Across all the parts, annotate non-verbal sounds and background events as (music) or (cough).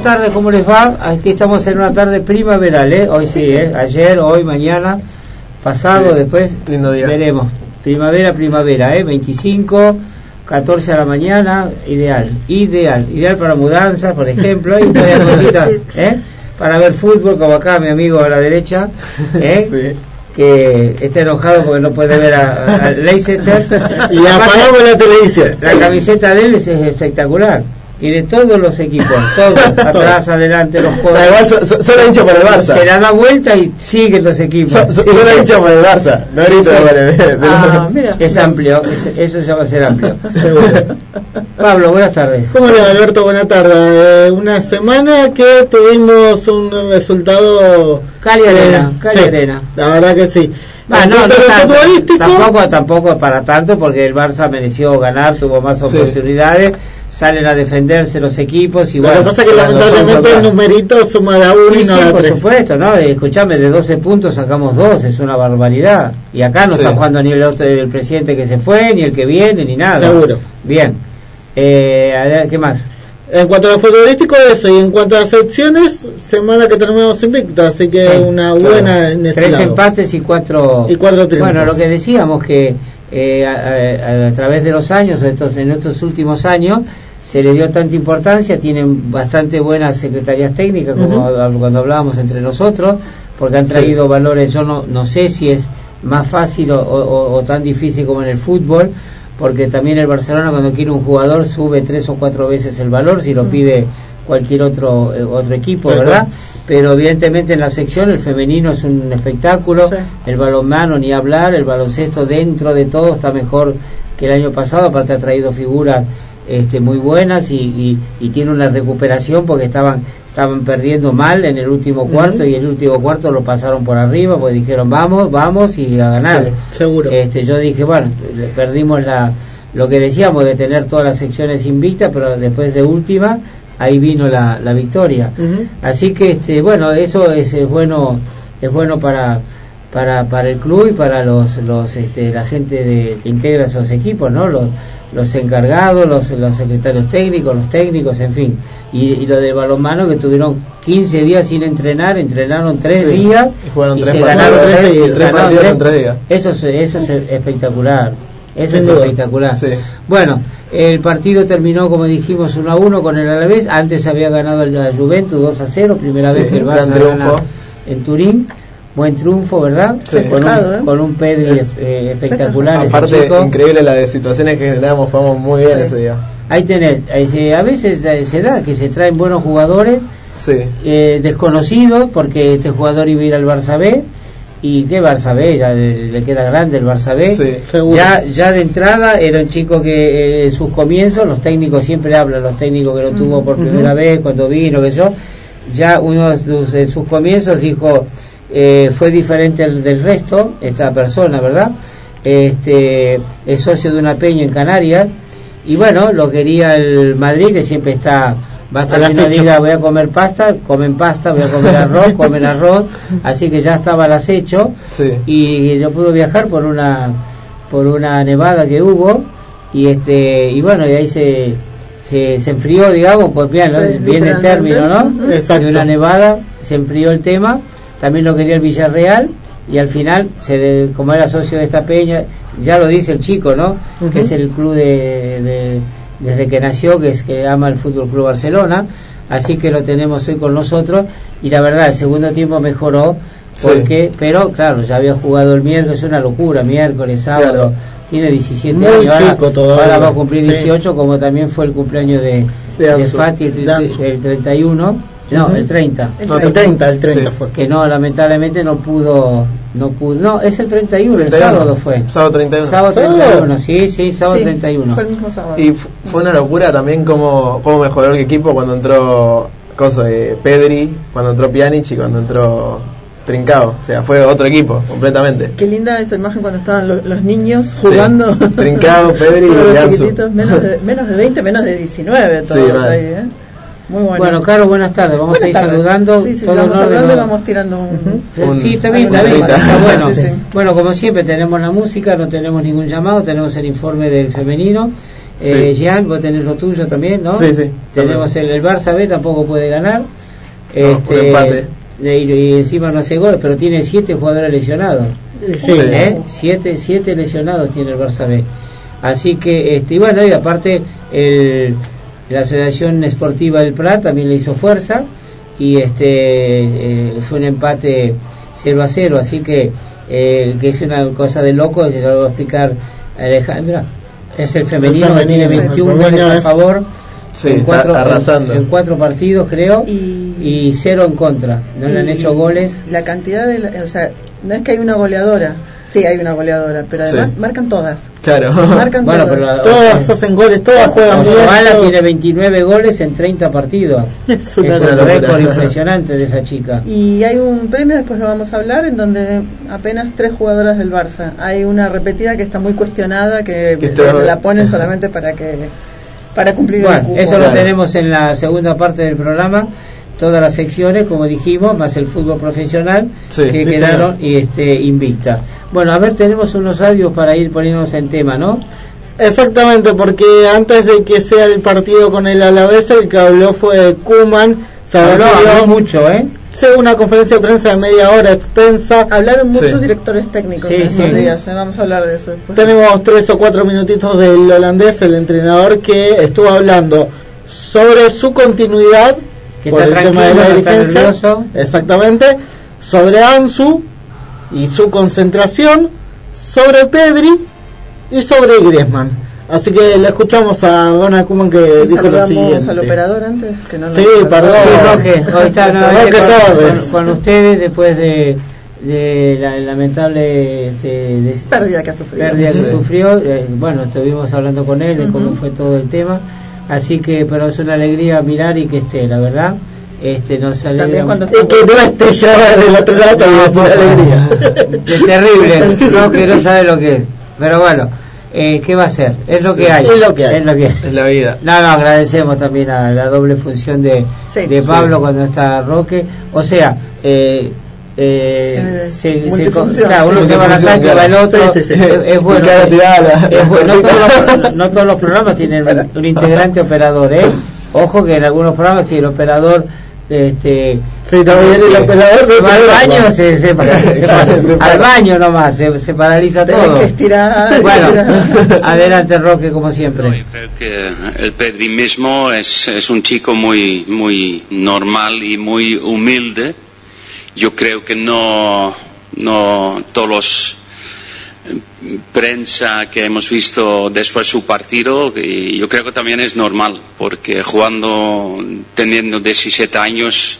buenas tardes, ¿cómo les va? Aquí estamos en una tarde primaveral, ¿eh? Hoy sí, ¿eh? Ayer, hoy, mañana, pasado, después lindo día. veremos. Primavera, primavera, ¿eh? 25, 14 a la mañana, ideal, ideal, ideal para mudanzas, por ejemplo, y varias (laughs) cositas, ¿eh? Para ver fútbol, como acá mi amigo a la derecha, ¿eh? (laughs) Sí. que está enojado porque no puede ver a, a Leicester. (laughs) Y apagamos la televisión. La camiseta de él es espectacular. Tiene todos los equipos, todos, (laughs) atrás, adelante, los sea, igual so- so- solo hincha por el Barça. Se la da vuelta y siguen los equipos. So- so-. Solo hincha por el Barça. No Sí, sí. Ah, mira. Es amplio, es- eso se va a ser amplio. (laughs) Pablo, buenas tardes. ¿Cómo le va, Alberto? Buena tarde. Eh, una semana que tuvimos un resultado. Cali Arena, Eh, Cali sí, Arena. La verdad que sí. Ah, no, no tanto, tampoco, tampoco para tanto porque el Barça mereció ganar, tuvo más Sí. Salen a defenderse los equipos y Lo bueno. que pasa es que lamentablemente el numerito suma de a uno Sí, y no sí, por tres. supuesto, ¿no? Eh, Escuchame, de 12 puntos sacamos dos, es una barbaridad. Y acá no Sí. está jugando ni el, otro, el presidente que se fue, ni el que viene, ni nada. Seguro. Bien. Eh, a ver, ¿qué más? En cuanto a lo futbolístico, eso. Y en cuanto a las secciones, semana que terminamos invicta. Así que Sí, una claro. buena en ese Tres lado. empates y cuatro... Y cuatro triunfos. Bueno, lo que decíamos que eh, a, a- a través de los años, estos, en estos últimos años, se le dio tanta importancia, tienen bastante buenas secretarías técnicas, como cuando hablábamos entre nosotros, porque han traído valores, yo no, no sé si es más fácil o, o- o tan difícil como en el fútbol, porque también el Barcelona cuando quiere un jugador sube tres o cuatro veces el valor si lo pide cualquier otro eh, otro equipo, ¿verdad? Pero evidentemente en la sección el femenino es un espectáculo, Sí. el balonmano ni hablar, el baloncesto dentro de todo está mejor que el año pasado, aparte ha traído figuras este, muy buenas y, y- y tiene una recuperación porque estaban estaban perdiendo mal en el último cuarto y el último cuarto lo pasaron por arriba porque dijeron vamos, vamos y a ganar. Sí, seguro. Este, yo dije, bueno, perdimos la lo que decíamos de tener todas las secciones invictas, pero después de última ahí vino la, la victoria. Así que este bueno, eso es, es bueno es bueno para para para el club y para los los este la gente de, que integra esos equipos, ¿no? Los los encargados, los, los secretarios técnicos, los técnicos, en fin. Y, y lo de balonmano que tuvieron 15 días sin entrenar, entrenaron 3 Sí, días y jugaron tres se ganaron tres tres, seguidos, tres ganaron partidos tres. en tres días. Eso es, eso es espectacular. Eso es espectacular. Sí. Bueno, el partido terminó, como dijimos, 1 a 1 con el Alavés. Antes había ganado el- la Juventus 2 a 0, primera Sí, vez que el gran Barça gana en Turín. Buen triunfo, ¿verdad? Sí. Con, un, ¿eh? con un Pedri Es- eh, espectacular. ese Aparte, chico. increíble la de situaciones que generamos, jugamos muy bien Sí. ese día. Ahí tenés, ahí se- a veces se da que se traen buenos jugadores Sí. eh, desconocidos porque este jugador iba a ir al Barça B y qué Barça B, ya le, le queda grande el Barça B. Sí. Ya, ya de entrada era un chico que eh, en sus comienzos, los técnicos siempre hablan, los técnicos que lo tuvo por primera vez, cuando vino, que yo, ya uno de sus, en sus comienzos dijo, eh, fue diferente del, del resto, esta persona, ¿verdad? Este, es socio de una peña en Canarias, y bueno, lo quería el Madrid, que siempre está, basta que diga voy a comer pasta, comen pasta, voy a comer arroz, comen arroz, (laughs) así que ya estaba al acecho, Sí. y yo pude viajar por una por una nevada que hubo. Y este y bueno y ahí se se, se enfrió digamos pues bien. Sí, viene el término no. (laughs) Exacto. de una nevada se enfrió el tema. También lo quería el Villarreal. Y al final se de- como era socio de esta peña ya lo dice el chico no que es el club de, de- desde que nació que es que ama el Fútbol Club Barcelona así que lo tenemos hoy con nosotros y la verdad el segundo tiempo mejoró Sí. porque pero claro ya había jugado el miércoles es una locura miércoles sábado Claro. tiene 17 Muy años ahora, chico todavía. ahora va a cumplir Sí. 18 como también fue el cumpleaños de, De. Fati el, el 31 no el 30 No, el 30, el 30 Sí. fue. que no lamentablemente no pudo no pudo no es el 31, el 31. sábado fue Sábado 31. sábado ¿Sábado? 31 sí sí sábado Sí, 31 Fue el mismo sábado. Y fu- fue una locura también cómo, cómo mejoró el equipo cuando entró cosa, eh, Pedri, cuando entró Pjanic y cuando entró Trincao. O sea, fue otro equipo completamente. Qué linda esa imagen cuando estaban lo- los niños jugando. Sí. Trincao, Pedri y (laughs) Ansu. menos de, menos de 20, menos de 19 todos ahí, ¿eh? Muy bueno. bueno Caro buenas tardes vamos Buenas a ir tardes. saludando Sí, sí, todo vamos hablando y ¿no? vamos tirando un... Un- sí, está bien, está bien, está bueno. Sí, sí. Bueno, como siempre tenemos la música, no tenemos ningún llamado, tenemos el informe del femenino Eh, Sí. Jean, vos tenés lo tuyo también, ¿no? Sí, sí, Tenemos el, el Barça B, tampoco puede ganar. Este, un empate. y encima no hace gol, pero tiene siete jugadores lesionados. Sí. ¿eh? Siete, siete lesionados tiene el Barça B. Así que, este, y bueno, y aparte, el, la Asociación Esportiva del Prat también le hizo fuerza y este eh, fue un empate 0 a 0. Así que, eh, que es una cosa de loco, que se lo va a explicar Alejandra. Es el femenino, El que tiene femenino, 21 el goles a favor. Sí, en, está cuatro, arrasando. en, en cuatro partidos creo Y- y, cero en contra no le han hecho goles La cantidad de. la- o sea, no es que hay una goleadora. Sí, hay una goleadora, pero además Sí. marcan todas. Claro. Marcan Bueno, todas. pero Todas hacen goles, todas juegan bien. Tiene 29 goles en 30 partidos Es un récord (laughs) impresionante de esa chica Y hay un premio, después lo vamos a hablar, en donde apenas tres jugadoras del Barça. Hay una repetida que está muy cuestionada, que, Que está- la ponen solamente para que para cumplir el bueno cupo. eso lo tenemos en la segunda parte del programa todas las secciones como dijimos más el fútbol profesional Sí, que sí, quedaron y este invicta bueno a ver tenemos unos audios para ir poniéndonos en tema ¿no? Exactamente, porque antes de que sea el partido con el Alavés, el que habló fue Kuman. Se habló, habló mucho ¿eh? Sí, una conferencia de prensa de media hora extensa. Hablaron muchos Sí. directores técnicos Sí, en estos sí. días, ¿eh? vamos a hablar de eso después. Tenemos tres o cuatro minutitos del holandés, el entrenador, que estuvo hablando sobre su continuidad Que por está el tema de la dirigencia. Exactamente. Sobre Ansu y su concentración, sobre Pedri y sobre Griezmann. Así que le escuchamos a Ronald Koeman que dijo lo siguiente. al operador antes, que no Sí, perdón. Sí, Roque, hoy está nuevamente Roque con, Torres. con- con ustedes después de, de la lamentable este, Pérdida que ha sufrido. pérdida que Sí. sufrió. Eh, bueno, estuvimos hablando con él de cómo fue todo el tema. Así que, pero es una alegría mirar y que esté, la verdad. Este, nos También cuando Y que no esté ya del otro lado es una alegría. (laughs) Es terrible, no que no sabe lo que es. Pero bueno, eh, ¿qué va a ser? Es lo que hay. Es lo que hay. Es lo que hay. Es la vida. No, no, agradecemos también a la doble función de, Sí, de sí. Pablo cuando está Roque. O sea, eh, eh, se- se- claro, uno sí. se va al ataque, Multifunción, va el otro. Sí, sí, sí. Es, es bueno. Es bueno. No, todos los, (laughs) no todos los programas tienen un, un integrante operador, ¿eh? Ojo que en algunos programas, si el operador. Este, Si no viene el operador, se va al baño, se, (laughs) se, para- se para- Se para. al baño nomás, se, se paraliza Tenés todo. que estirar, Bueno, estirar. (laughs) adelante Roque, como No, siempre. yo creo que el Pedri mismo es, es un chico muy, muy normal y muy humilde. Yo creo que no, no todos los prensa que hemos visto después de su partido, y yo creo que también es normal, porque jugando, teniendo 17 años,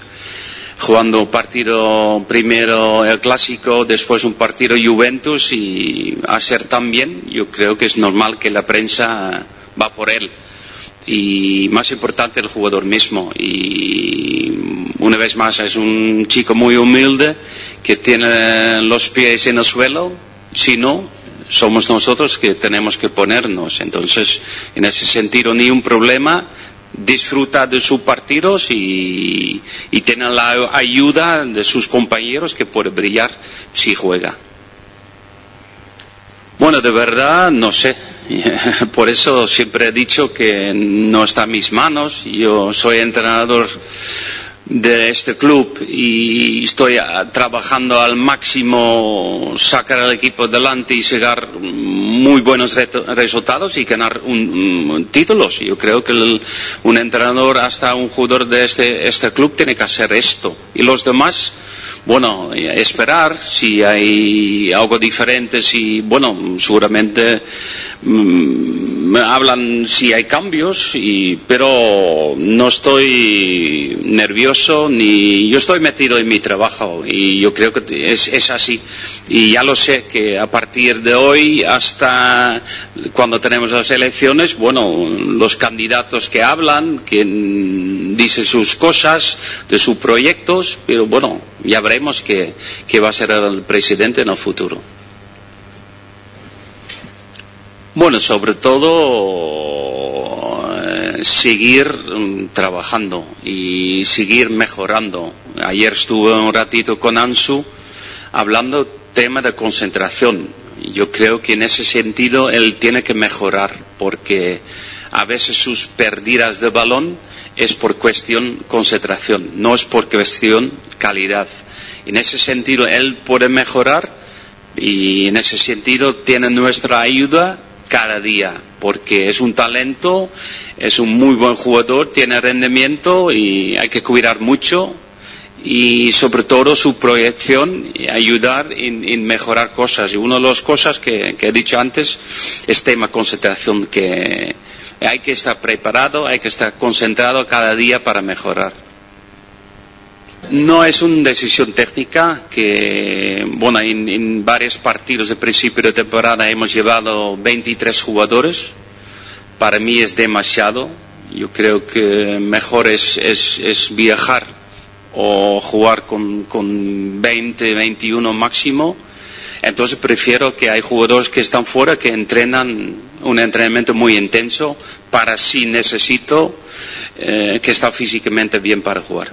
jugando partido primero el clásico, después un partido Juventus y hacer tan bien, yo creo que es normal que la prensa va por él. Y más importante el jugador mismo. Y una vez más es un chico muy humilde que tiene los pies en el suelo. Si no, somos nosotros que tenemos que ponernos. Entonces, en ese sentido, ni un problema disfruta de sus partidos y, y tiene la ayuda de sus compañeros que puede brillar si juega. Bueno, de verdad, no sé. (laughs) Por eso siempre he dicho que no está en mis manos. Yo soy entrenador de este club y estoy trabajando al máximo sacar al equipo adelante y sacar muy buenos resultados y ganar un, un- títulos. Yo creo que el- un entrenador hasta un jugador de este, este club tiene que hacer esto. Y los demás, bueno, esperar si hay algo diferente, si, bueno, seguramente mm, me hablan si hay cambios, y, pero no estoy nervioso ni yo estoy metido en mi trabajo y yo creo que es, es así. Y ya lo sé que a partir de hoy hasta cuando tenemos las elecciones, bueno, los candidatos que hablan, que dicen sus cosas, de sus proyectos, pero bueno, ya veremos qué va a ser el presidente en el futuro. Bueno, sobre todo eh, seguir mm, trabajando y seguir mejorando. Ayer estuve un ratito con Ansu hablando tema de concentración. Yo creo que en ese sentido él tiene que mejorar porque a veces sus pérdidas de balón es por cuestión concentración, no es por cuestión calidad. En ese sentido, él puede mejorar y en ese sentido tiene nuestra ayuda cada día, porque es un talento, es un muy buen jugador, tiene rendimiento y hay que cuidar mucho y sobre todo su proyección y ayudar en, mejorar cosas. Y una de las cosas que, he dicho antes es tema concentración, que hay que estar preparado, hay que estar concentrado cada día para mejorar. No es una decisión técnica que, bueno, en, varios partidos de principio de temporada hemos llevado 23 jugadores. Para mí es demasiado. Yo creo que mejor es, es viajar o jugar con, con 20, 21 máximo. Entonces prefiero que hay jugadores que están fuera que entrenan un entrenamiento muy intenso para si necesito eh, que está físicamente bien para jugar.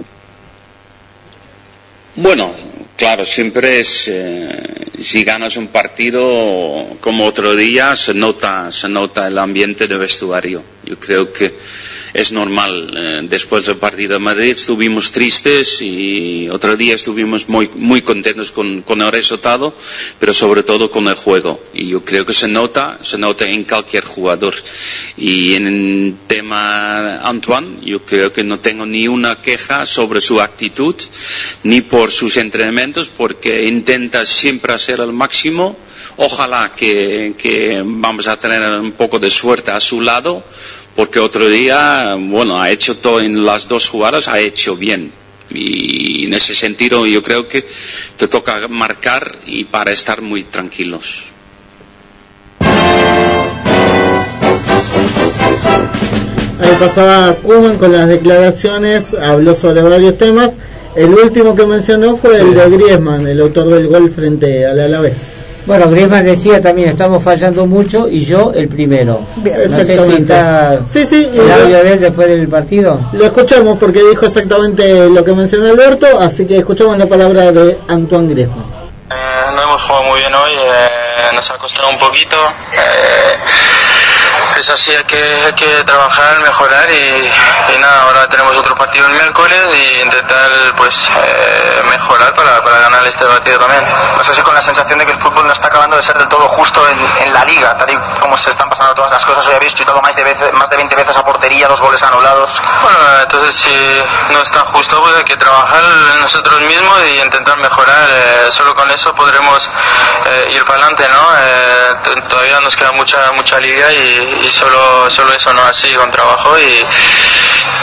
Bueno, claro, siempre es eh, si ganas un partido como otro día se nota se nota el ambiente de vestuario. Yo creo que es normal. Eh, después del partido de Madrid estuvimos tristes y otro día estuvimos muy, muy contentos con, el resultado, pero sobre todo con el juego. Y yo creo que se nota, se nota en cualquier jugador. Y en el tema Antoine, yo creo que no tengo ni una queja sobre su actitud, ni por sus entrenamientos, porque intenta siempre hacer el máximo. Ojalá que vamos a tener un poco de suerte a su lado porque otro día, bueno, ha hecho todo en las dos jugadas, ha hecho bien. Y en ese sentido yo creo que te toca marcar y para estar muy tranquilos. Ahí pasaba Kuman con las declaraciones, habló sobre varios temas. El último que mencionó fue el de Griezmann, el autor del gol frente al Alavés. Bueno, Griezmann decía también, estamos fallando mucho y yo el primero. Bien, no sé si está sí, sí, el audio de él después del partido. Lo escuchamos porque dijo exactamente lo que mencionó Alberto, así que escuchamos la palabra de Antoine Griezmann. Eh, no hemos jugado muy bien hoy, eh, nos ha costado un poquito. Eh, es así, hay que, que trabajar, mejorar y, nada, ahora tenemos otro partido el miércoles y intentar pues eh, mejorar para, para, ganar este partido también. No sé si con la sensación de que el fútbol no está acabando de ser del todo justo en, en la liga, tal y como se están pasando todas las cosas, hoy habéis chutado más de, veces, más de 20 veces a portería, dos goles anulados. Bueno, entonces si no está justo pues hay que trabajar nosotros mismos y intentar mejorar, eh, solo con eso podremos eh, ir para adelante, ¿no? todavía nos queda mucha, mucha liga y y solo, solo eso, ¿no? Así, con trabajo y,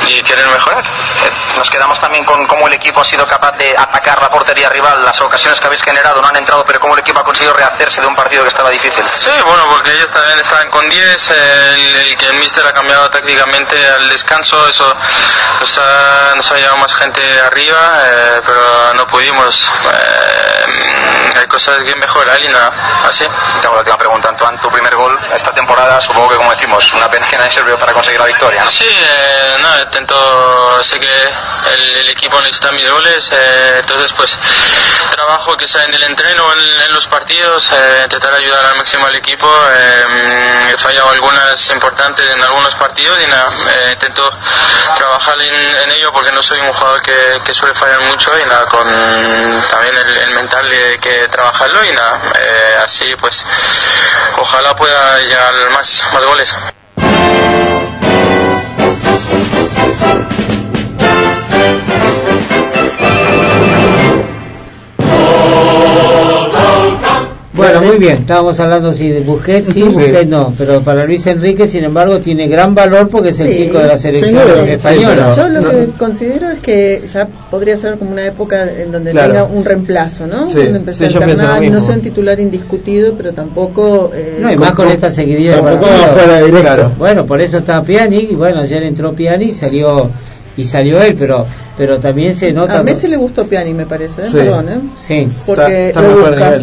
y querer mejorar. Eh, nos quedamos también con cómo el equipo ha sido capaz de atacar la portería rival, las ocasiones que habéis generado no han entrado, pero cómo el equipo ha conseguido rehacerse de un partido que estaba difícil. Sí, bueno, porque ellos también estaban con 10, el, que el míster ha cambiado tácticamente al descanso, eso nos ha, nos ha llevado más gente arriba, eh, pero no pudimos. Eh, hay cosas que mejorar y nada, así. Tengo la última pregunta, Antoine, tu primer gol esta temporada, supongo que como decimos, una pena sirvió para conseguir la victoria. ¿no? Sí, eh, no, intento, sé que el, equipo necesita mis goles, eh, entonces pues trabajo que sea en el entreno, en, en los partidos, eh, intentar ayudar al máximo al equipo. Eh, he fallado algunas importantes en algunos partidos y nada, eh, intento trabajar en, en, ello porque no soy un jugador que, que, suele fallar mucho y nada, con también el, el mental de que trabajarlo y nada, eh, así pues ojalá pueda llegar más, más goles. Cheers. Bueno, muy bien, estábamos hablando sí, de Busquets, sí, Busquets no, pero para Luis Enrique, sin embargo, tiene gran valor porque es el chico de la selección española. Yo lo que considero es que ya podría ser como una época en donde tenga un reemplazo, ¿no? donde empecé a alternar, no sea un titular indiscutido, pero tampoco... Eh, no, y más con, esta seguidilla de Bueno, por eso está Piani, y bueno, ayer entró Piani y salió y salió él, pero pero también se nota... A Messi le gustó Piani, me parece, ¿eh? perdón, ¿eh? Sí. Porque está, está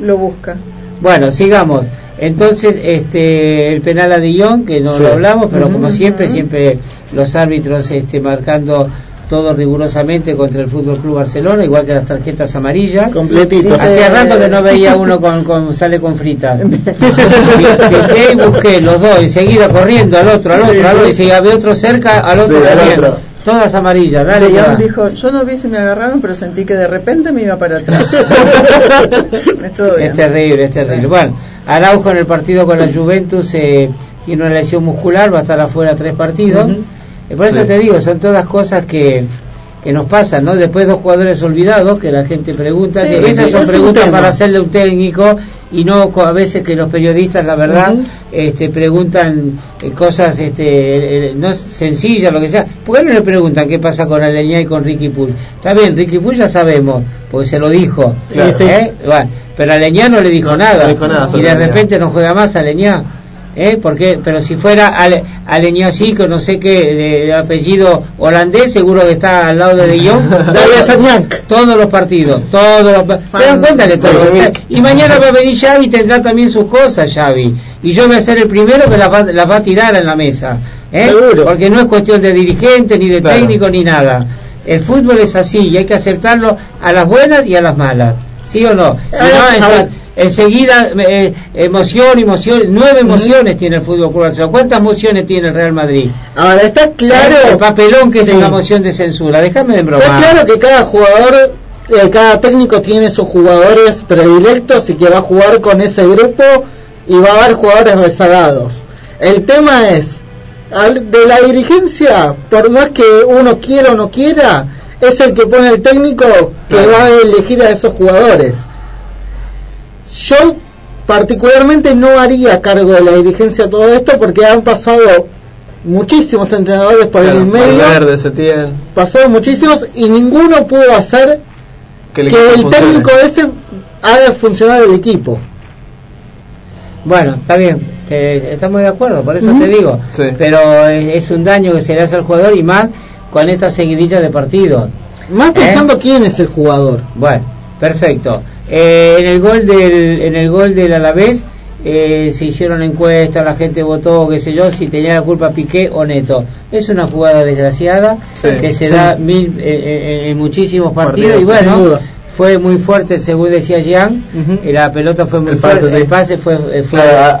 lo busca. Bueno, sigamos. Entonces, este, el penal a Dillon, que no lo hablamos, pero como siempre, siempre los árbitros este, marcando todo rigurosamente contra el Fútbol Club Barcelona, igual que las tarjetas amarillas. Completito. Hacía rato que no veía uno con, sale con fritas. (laughs) y busqué los dos, enseguida corriendo al otro, al otro, al otro, y si había otro cerca, al otro también. Todas amarillas, dale. ya. dijo, yo no vi si me agarraron, pero sentí que de repente me iba para atrás. (laughs) (laughs) es terrible, es terrible. Bueno, Araujo en el partido con la Juventus eh, tiene una lesión muscular, va a estar afuera tres partidos. y por eso te digo, son todas cosas que, que nos pasan, ¿no? Después dos jugadores olvidados que la gente pregunta, que esas son preguntas para hacerle un técnico y no a veces que los periodistas la verdad este preguntan eh, cosas este eh, no sencillas lo que sea. ¿por qué no le preguntan qué pasa con Aleñá y con Ricky Puig? está bien Ricky Puig ya sabemos porque se lo dijo ¿eh? bueno, pero Aleñá no le dijo nada, y de repente no juega más Aleñá ¿eh? Porque, pero si fuera Ale, Chico, no sé qué, de, apellido holandés, seguro que está al lado de De Jong. (laughs) todos los partidos, todos los ¿Se dan cuenta que todo? Y mañana va a venir Xavi y tendrá también sus cosas, Xavi. Y yo voy a ser el primero que las va, va a tirar en la mesa. ¿eh? Porque no es cuestión de dirigente, ni de técnico, ni nada. El fútbol es así y hay que aceptarlo a las buenas y a las malas. ¿Sí o no? no enseguida eh, emoción, emoción, nueve emociones tiene el fútbol Club ¿Cuántas emociones tiene el Real Madrid? Ahora está claro el papelón que es una moción de censura. Déjame de bromar. Está claro que cada jugador eh, cada técnico tiene sus jugadores predilectos y que va a jugar con ese grupo y va a haber jugadores rezagados. El tema es, de la dirigencia, por más que uno quiera o no quiera, es el que pone el técnico que va a elegir a esos jugadores. Yo particularmente no haría cargo de la dirigencia todo esto porque han pasado muchísimos entrenadores por el medio. Verde, se tienen. Pasaron muchísimos y ninguno pudo hacer que el, técnico ese haga funcionar el equipo. Bueno, está bien, estamos de acuerdo, por eso te digo. Pero es, un daño que se le hace al jugador y más con esta seguidilla de partidos. Más pensando ¿Eh? quién es el jugador. Bueno, perfecto. Eh, en el gol del en el gol del Alavés eh, se hicieron encuestas, la gente votó, qué sé yo, si tenía la culpa Piqué o Neto. Es una jugada desgraciada que se da mil, eh, en muchísimos partidos, y bueno, fue muy fuerte según decía Jean, la pelota fue muy fuerte, el pase fue,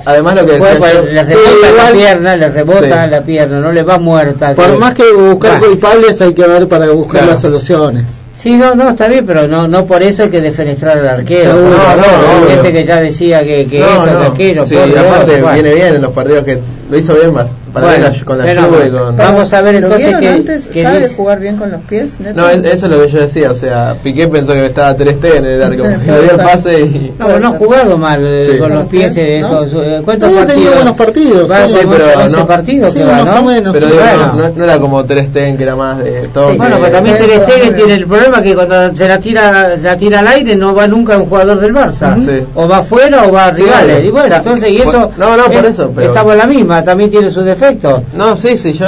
además lo que le rebota la pierna, le rebota la pierna, no le va muerta. Por más que buscar culpables hay que ver para buscar las soluciones. Sí, no, no, está bien, pero no no por eso hay que defenestrar al arquero. No, no, no, gente que ya decía que, que esto, que aquello. Sí, aparte viene bien en los partidos que lo hizo bien más bueno, con la y con... Vamos a ver entonces que, antes, que ¿sabe jugar bien con los pies? No, eso es lo que yo decía, o sea, Piqué pensó que estaba 3T en el arco, (laughs) le dio el pase y... No, no ha jugado mal eh, con los pies, eh, esos, eh, ¿cuántos partidos? tenido buenos partidos, sí, pero no, partidos que va, ¿no? Menos, pero no, no, era como 3 que era más de todo. bueno, pero también Ter Stegen tiene el problema que cuando se la tira se la tira al aire no va nunca un jugador del Barça, o va afuera o va a rivales, y bueno, entonces y eso... No, no, por eso, Estamos en la misma, también tiene sus defectos. No, sí, sí, yo,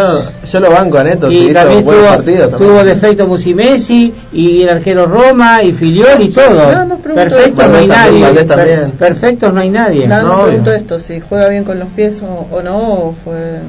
yo lo banco a Neto. Y también tuvo, tuvo defecto Musimesi y el arquero Roma y Filiol y todo. Perfecto no hay nadie. perfectos no hay nadie. Nada no, pregunto esto, si juega bien con los pies o, no, o fue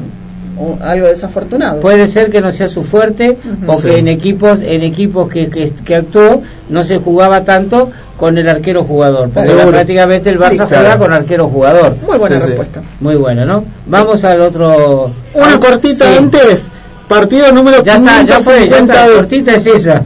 algo desafortunado. Puede ser que no sea su fuerte o que en equipos en equipos que, que, actuó no se jugaba tanto con el arquero jugador. Porque prácticamente el Barça juega con arquero jugador. Muy buena respuesta. Muy buena, ¿no? Vamos al otro. Una cortita antes. Partido número ya está, ya fue, ya está, cortita es esa.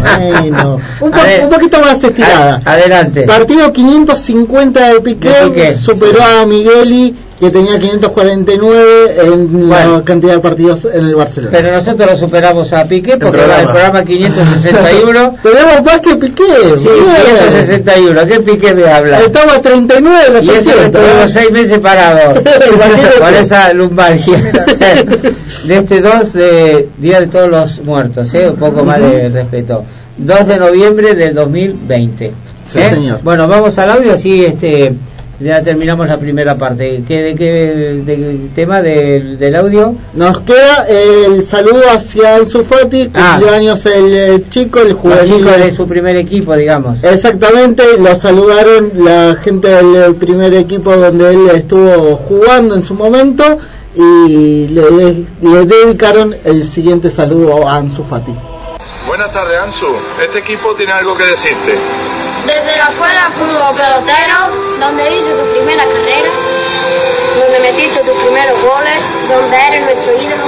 Bueno, (laughs) un, poquito más estirada. Adelante. Partido 550 de Piqué, superó a Migueli que tenía 549 en la cantidad de partidos en el Barcelona. Pero nosotros lo superamos a Piqué porque el programa, el programa 561. (laughs) Tenemos más que Piqué. Sí, 561. ¿Qué Piqué me habla? Estamos a 39 Y eso estuvimos seis meses parados. (laughs) con esa lumbalgia. (laughs) de este 2 de Día de Todos los Muertos, ¿eh? un poco más de respeto. 2 de noviembre del 2020. Sí, ¿eh? señor. Bueno, vamos al audio, así este ya terminamos la primera parte. ¿Qué, de qué tema del, del, audio? Nos queda el saludo hacia el Fati, ah. cumpleaños el, chico, el jugador. chico de su primer equipo, digamos. Exactamente, lo saludaron la gente del primer equipo donde él estuvo jugando en su momento y le, le dedicaron el siguiente saludo a Ansu Fati. Buenas tardes, Ansu. Este equipo tiene algo que decirte. Desde la escuela fútbol pelotero, donde hice tu primera carrera, donde metiste tus primeros goles, donde eres nuestro ídolo,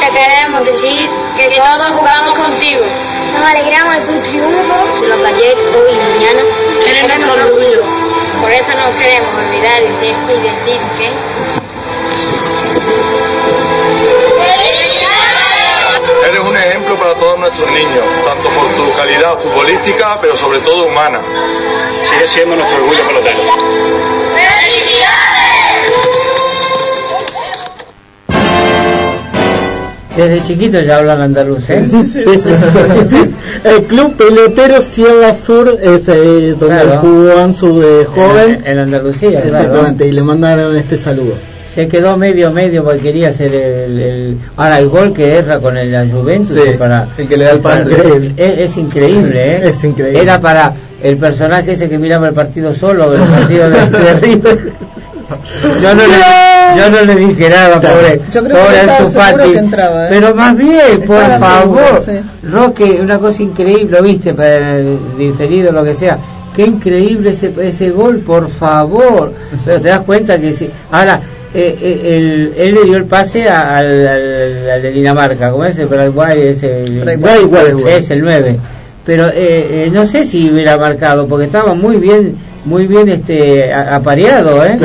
te queremos decir que, todos jugamos contigo. Nos alegramos de tu triunfo, si lo ayer, hoy y mañana. Eres nuestro orgullo. Por eso no queremos olvidar de esto y decir que Eres un ejemplo para todos nuestros niños, tanto por tu calidad futbolística, pero sobre todo humana. Sigue siendo nuestro orgullo pelotero. Desde chiquito ya hablan andaluz, ¿eh? (laughs) el club pelotero Sierra Sur es eh, donde jugó Ansu de joven. En, Andalucía, Exactamente, y le mandaron este saludo se quedó medio medio porque quería hacer el, ahora el gol que erra con el la Juventus para el que le da el pase es, increíble ¿eh? es increíble era para el personaje ese que miraba el partido solo el partido de, (laughs) River yo no, le, yo no le dije nada, pobre, yo creo pobre que entraba, ¿eh? Pero más bien, por favor, Roque, una cosa increíble, lo viste, para diferido, lo que sea. Qué increíble ese, ese gol, por favor. Pero te das cuenta que si. Ahora, eh, eh, él le dio el pase al, de Dinamarca, como es el Paraguay, es el, es el 9. Pero eh, no sé si hubiera marcado, porque estaba muy bien muy bien este apareado, ¿eh?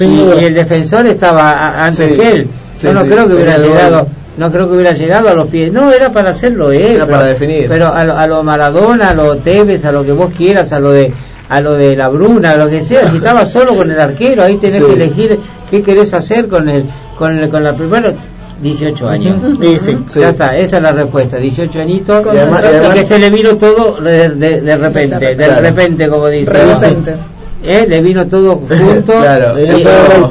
y, el defensor estaba antes que él. Yo no creo que hubiera llegado no creo que hubiera llegado a los pies. No, era para hacerlo él. Era para definir. Pero a lo, a lo Maradona, a lo Tevez, a lo que vos quieras, a lo de a lo de la Bruna, lo que sea, si (laughs) estaba solo con el arquero, ahí tenés que elegir qué querés hacer con el con el, con la primera 18 años. (laughs) Sí, Ya está, esa es la respuesta, 18 añitos y, que se le vino todo de, de, repente, de repente, como dice. ¿Eh? le vino todo (laughs) junto claro,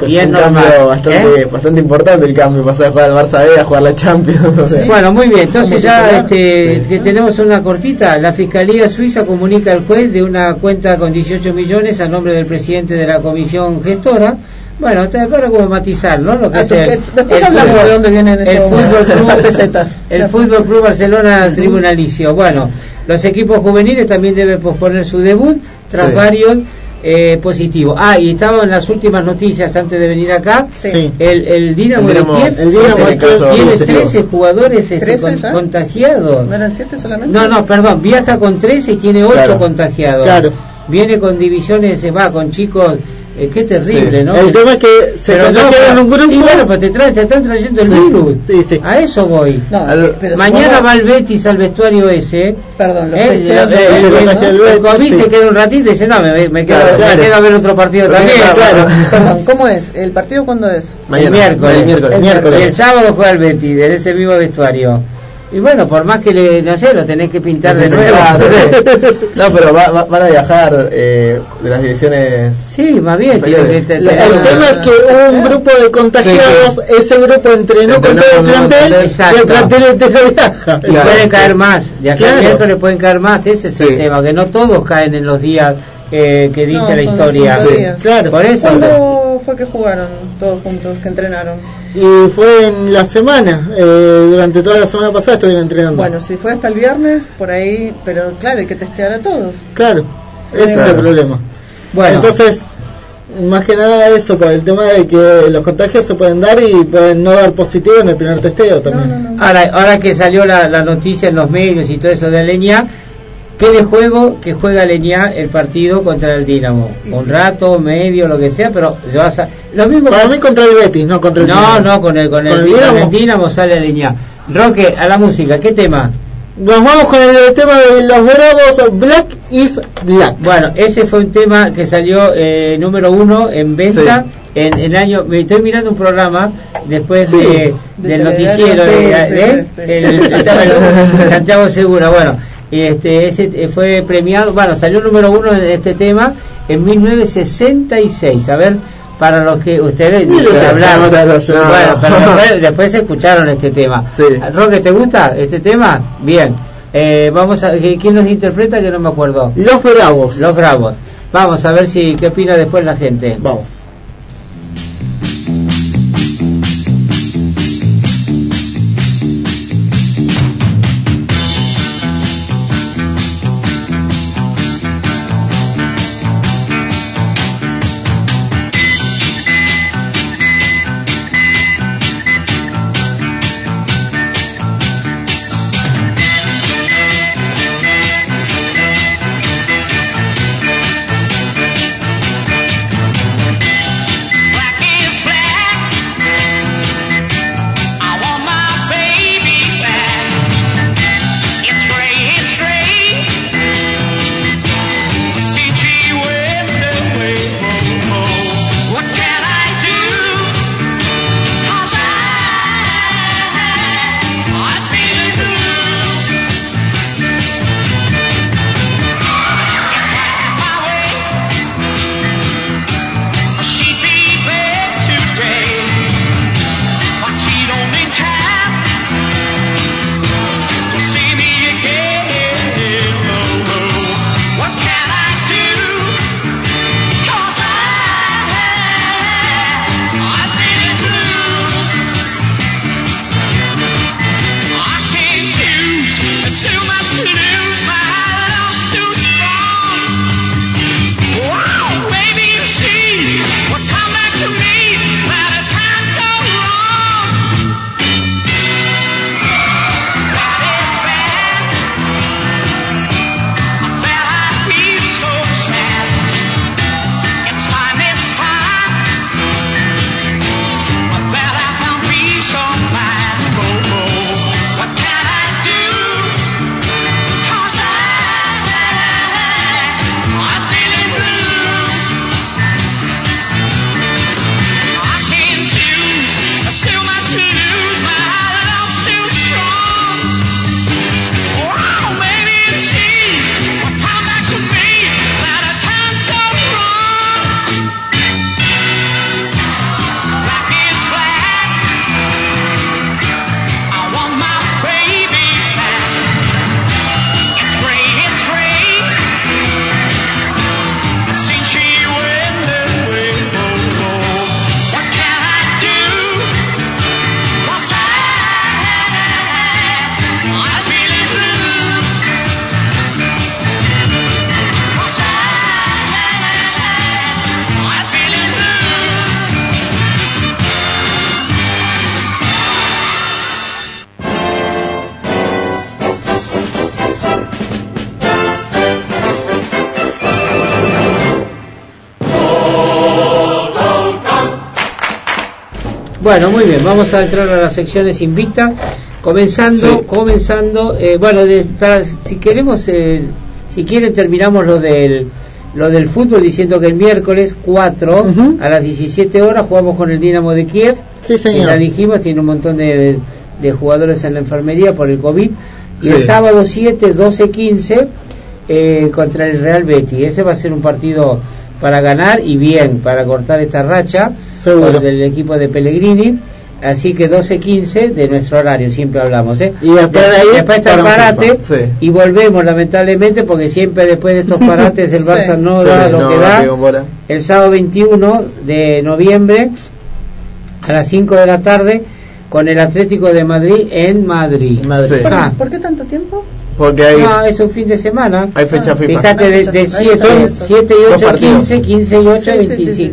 y, es normal bastante, ¿eh? bastante importante el cambio pasar de jugar al Barça B a jugar la Champions bueno muy bien entonces ya este, que tenemos una cortita la Fiscalía Suiza comunica al juez de una cuenta con 18 millones a nombre del presidente de la comisión gestora bueno, para como matizar, ¿no? Lo que ah, es el, después hablamos de dónde vienen el fútbol club, (laughs) pesetas. El Fútbol Club Barcelona tribunalicio. Bueno, los equipos juveniles también deben posponer su debut tras varios eh, positivo. Ah, y estaba en las últimas noticias antes de venir acá. El, el Dinamo, de Kiev tiene 13 jugadores este, contagiados. ¿No eran 7 solamente? No, no, perdón. Viaja con 13 y tiene 8 contagiados. Claro. Viene con divisiones, se va con chicos eh, qué terrible, ¿no? El tema es que se pero en un grupo. Sí, bueno, pero te, te están trayendo el virus. Sí, sí. A eso voy. No, Mañana va el Betis al vestuario ese. Perdón, ¿eh? el, el, COVID se queda un ratito y dice, no, me, me, quedo, me quedo a ver otro partido también. Claro. Perdón, ¿cómo es? ¿El partido cuándo es? Mañana, el miércoles. El miércoles. El miércoles. Y el sábado juega el Betis, en ese mismo vestuario. Y bueno, por más que le, no sé, lo tenés que pintar de nuevo. (laughs) no, pero va, van a viajar eh, de las divisiones. Sí, más bien. el tema es que un grupo de contagiados, ese grupo entrenó, con todo el plantel y el plantel entero viaja. Y pueden caer más. De acá claro. le pueden caer más. Ese es el tema, que no todos caen en los días eh, que dice la historia. Claro, por eso. ¿Cuándo fue que jugaron todos juntos, que entrenaron? Y fue en la semana, eh, durante toda la semana pasada estuvieron entrenando. Bueno, si fue hasta el viernes, por ahí, pero claro, hay que testear a todos. Claro, ese es el problema. Bueno, entonces, más que nada eso, por el tema de que los contagios se pueden dar y pueden no dar positivo en el primer testeo también. ahora, ahora que salió la, la, noticia en los medios y todo eso de Leña, ¿Qué de juego que juega Leñá el partido contra el Dinamo? Un rato, medio, lo que sea, pero yo a, lo mismo Para mí contra el Betis, no contra el No, no, con el, con el, Dinamo? sale Leñá. Roque, a la música, ¿qué tema? Nos vamos con el tema de los bravos Black is Black. Bueno, ese fue un tema que salió eh, número uno en venta en el año. Me estoy mirando un programa después de, del noticiero de, (laughs) Santiago Segura. Bueno, este ese eh, fue premiado bueno salió número uno en este tema en 1966 a ver para los que ustedes hablaron. bueno pero (laughs) después, escucharon este tema. Sí. Roque te gusta este tema bien. Eh, vamos a quién nos interpreta que no me acuerdo. Los bravos. Los bravos. Vamos a ver si qué opina después la gente vamos Bueno, muy bien, vamos a entrar a las secciones invicta. Comenzando, comenzando, eh, bueno, de, si queremos, eh, si quieren terminamos lo del lo del fútbol diciendo que el miércoles 4 a las 17 horas jugamos con el Dinamo de Kiev. Sí, señor. Ya dijimos, tiene un montón de, jugadores en la enfermería por el COVID. Y el sábado 7, 12, 15 contra el Real Betis. Ese va a ser un partido para ganar y bien, para cortar esta racha del equipo de Pellegrini. Así que 12-15 de nuestro horario, siempre hablamos. ¿eh? Y después de ahí, después está el parate y volvemos lamentablemente porque siempre después de estos parates el (laughs) Barça no da lo que da. El sábado 21 de noviembre a las 5 de la tarde con el Atlético de Madrid en Madrid. Ah. ¿Por qué tanto tiempo? Porque hay, no, es un fin de semana. Hay fecha FIFA. Fíjate, de 7 y 8, 15, 15 y 8,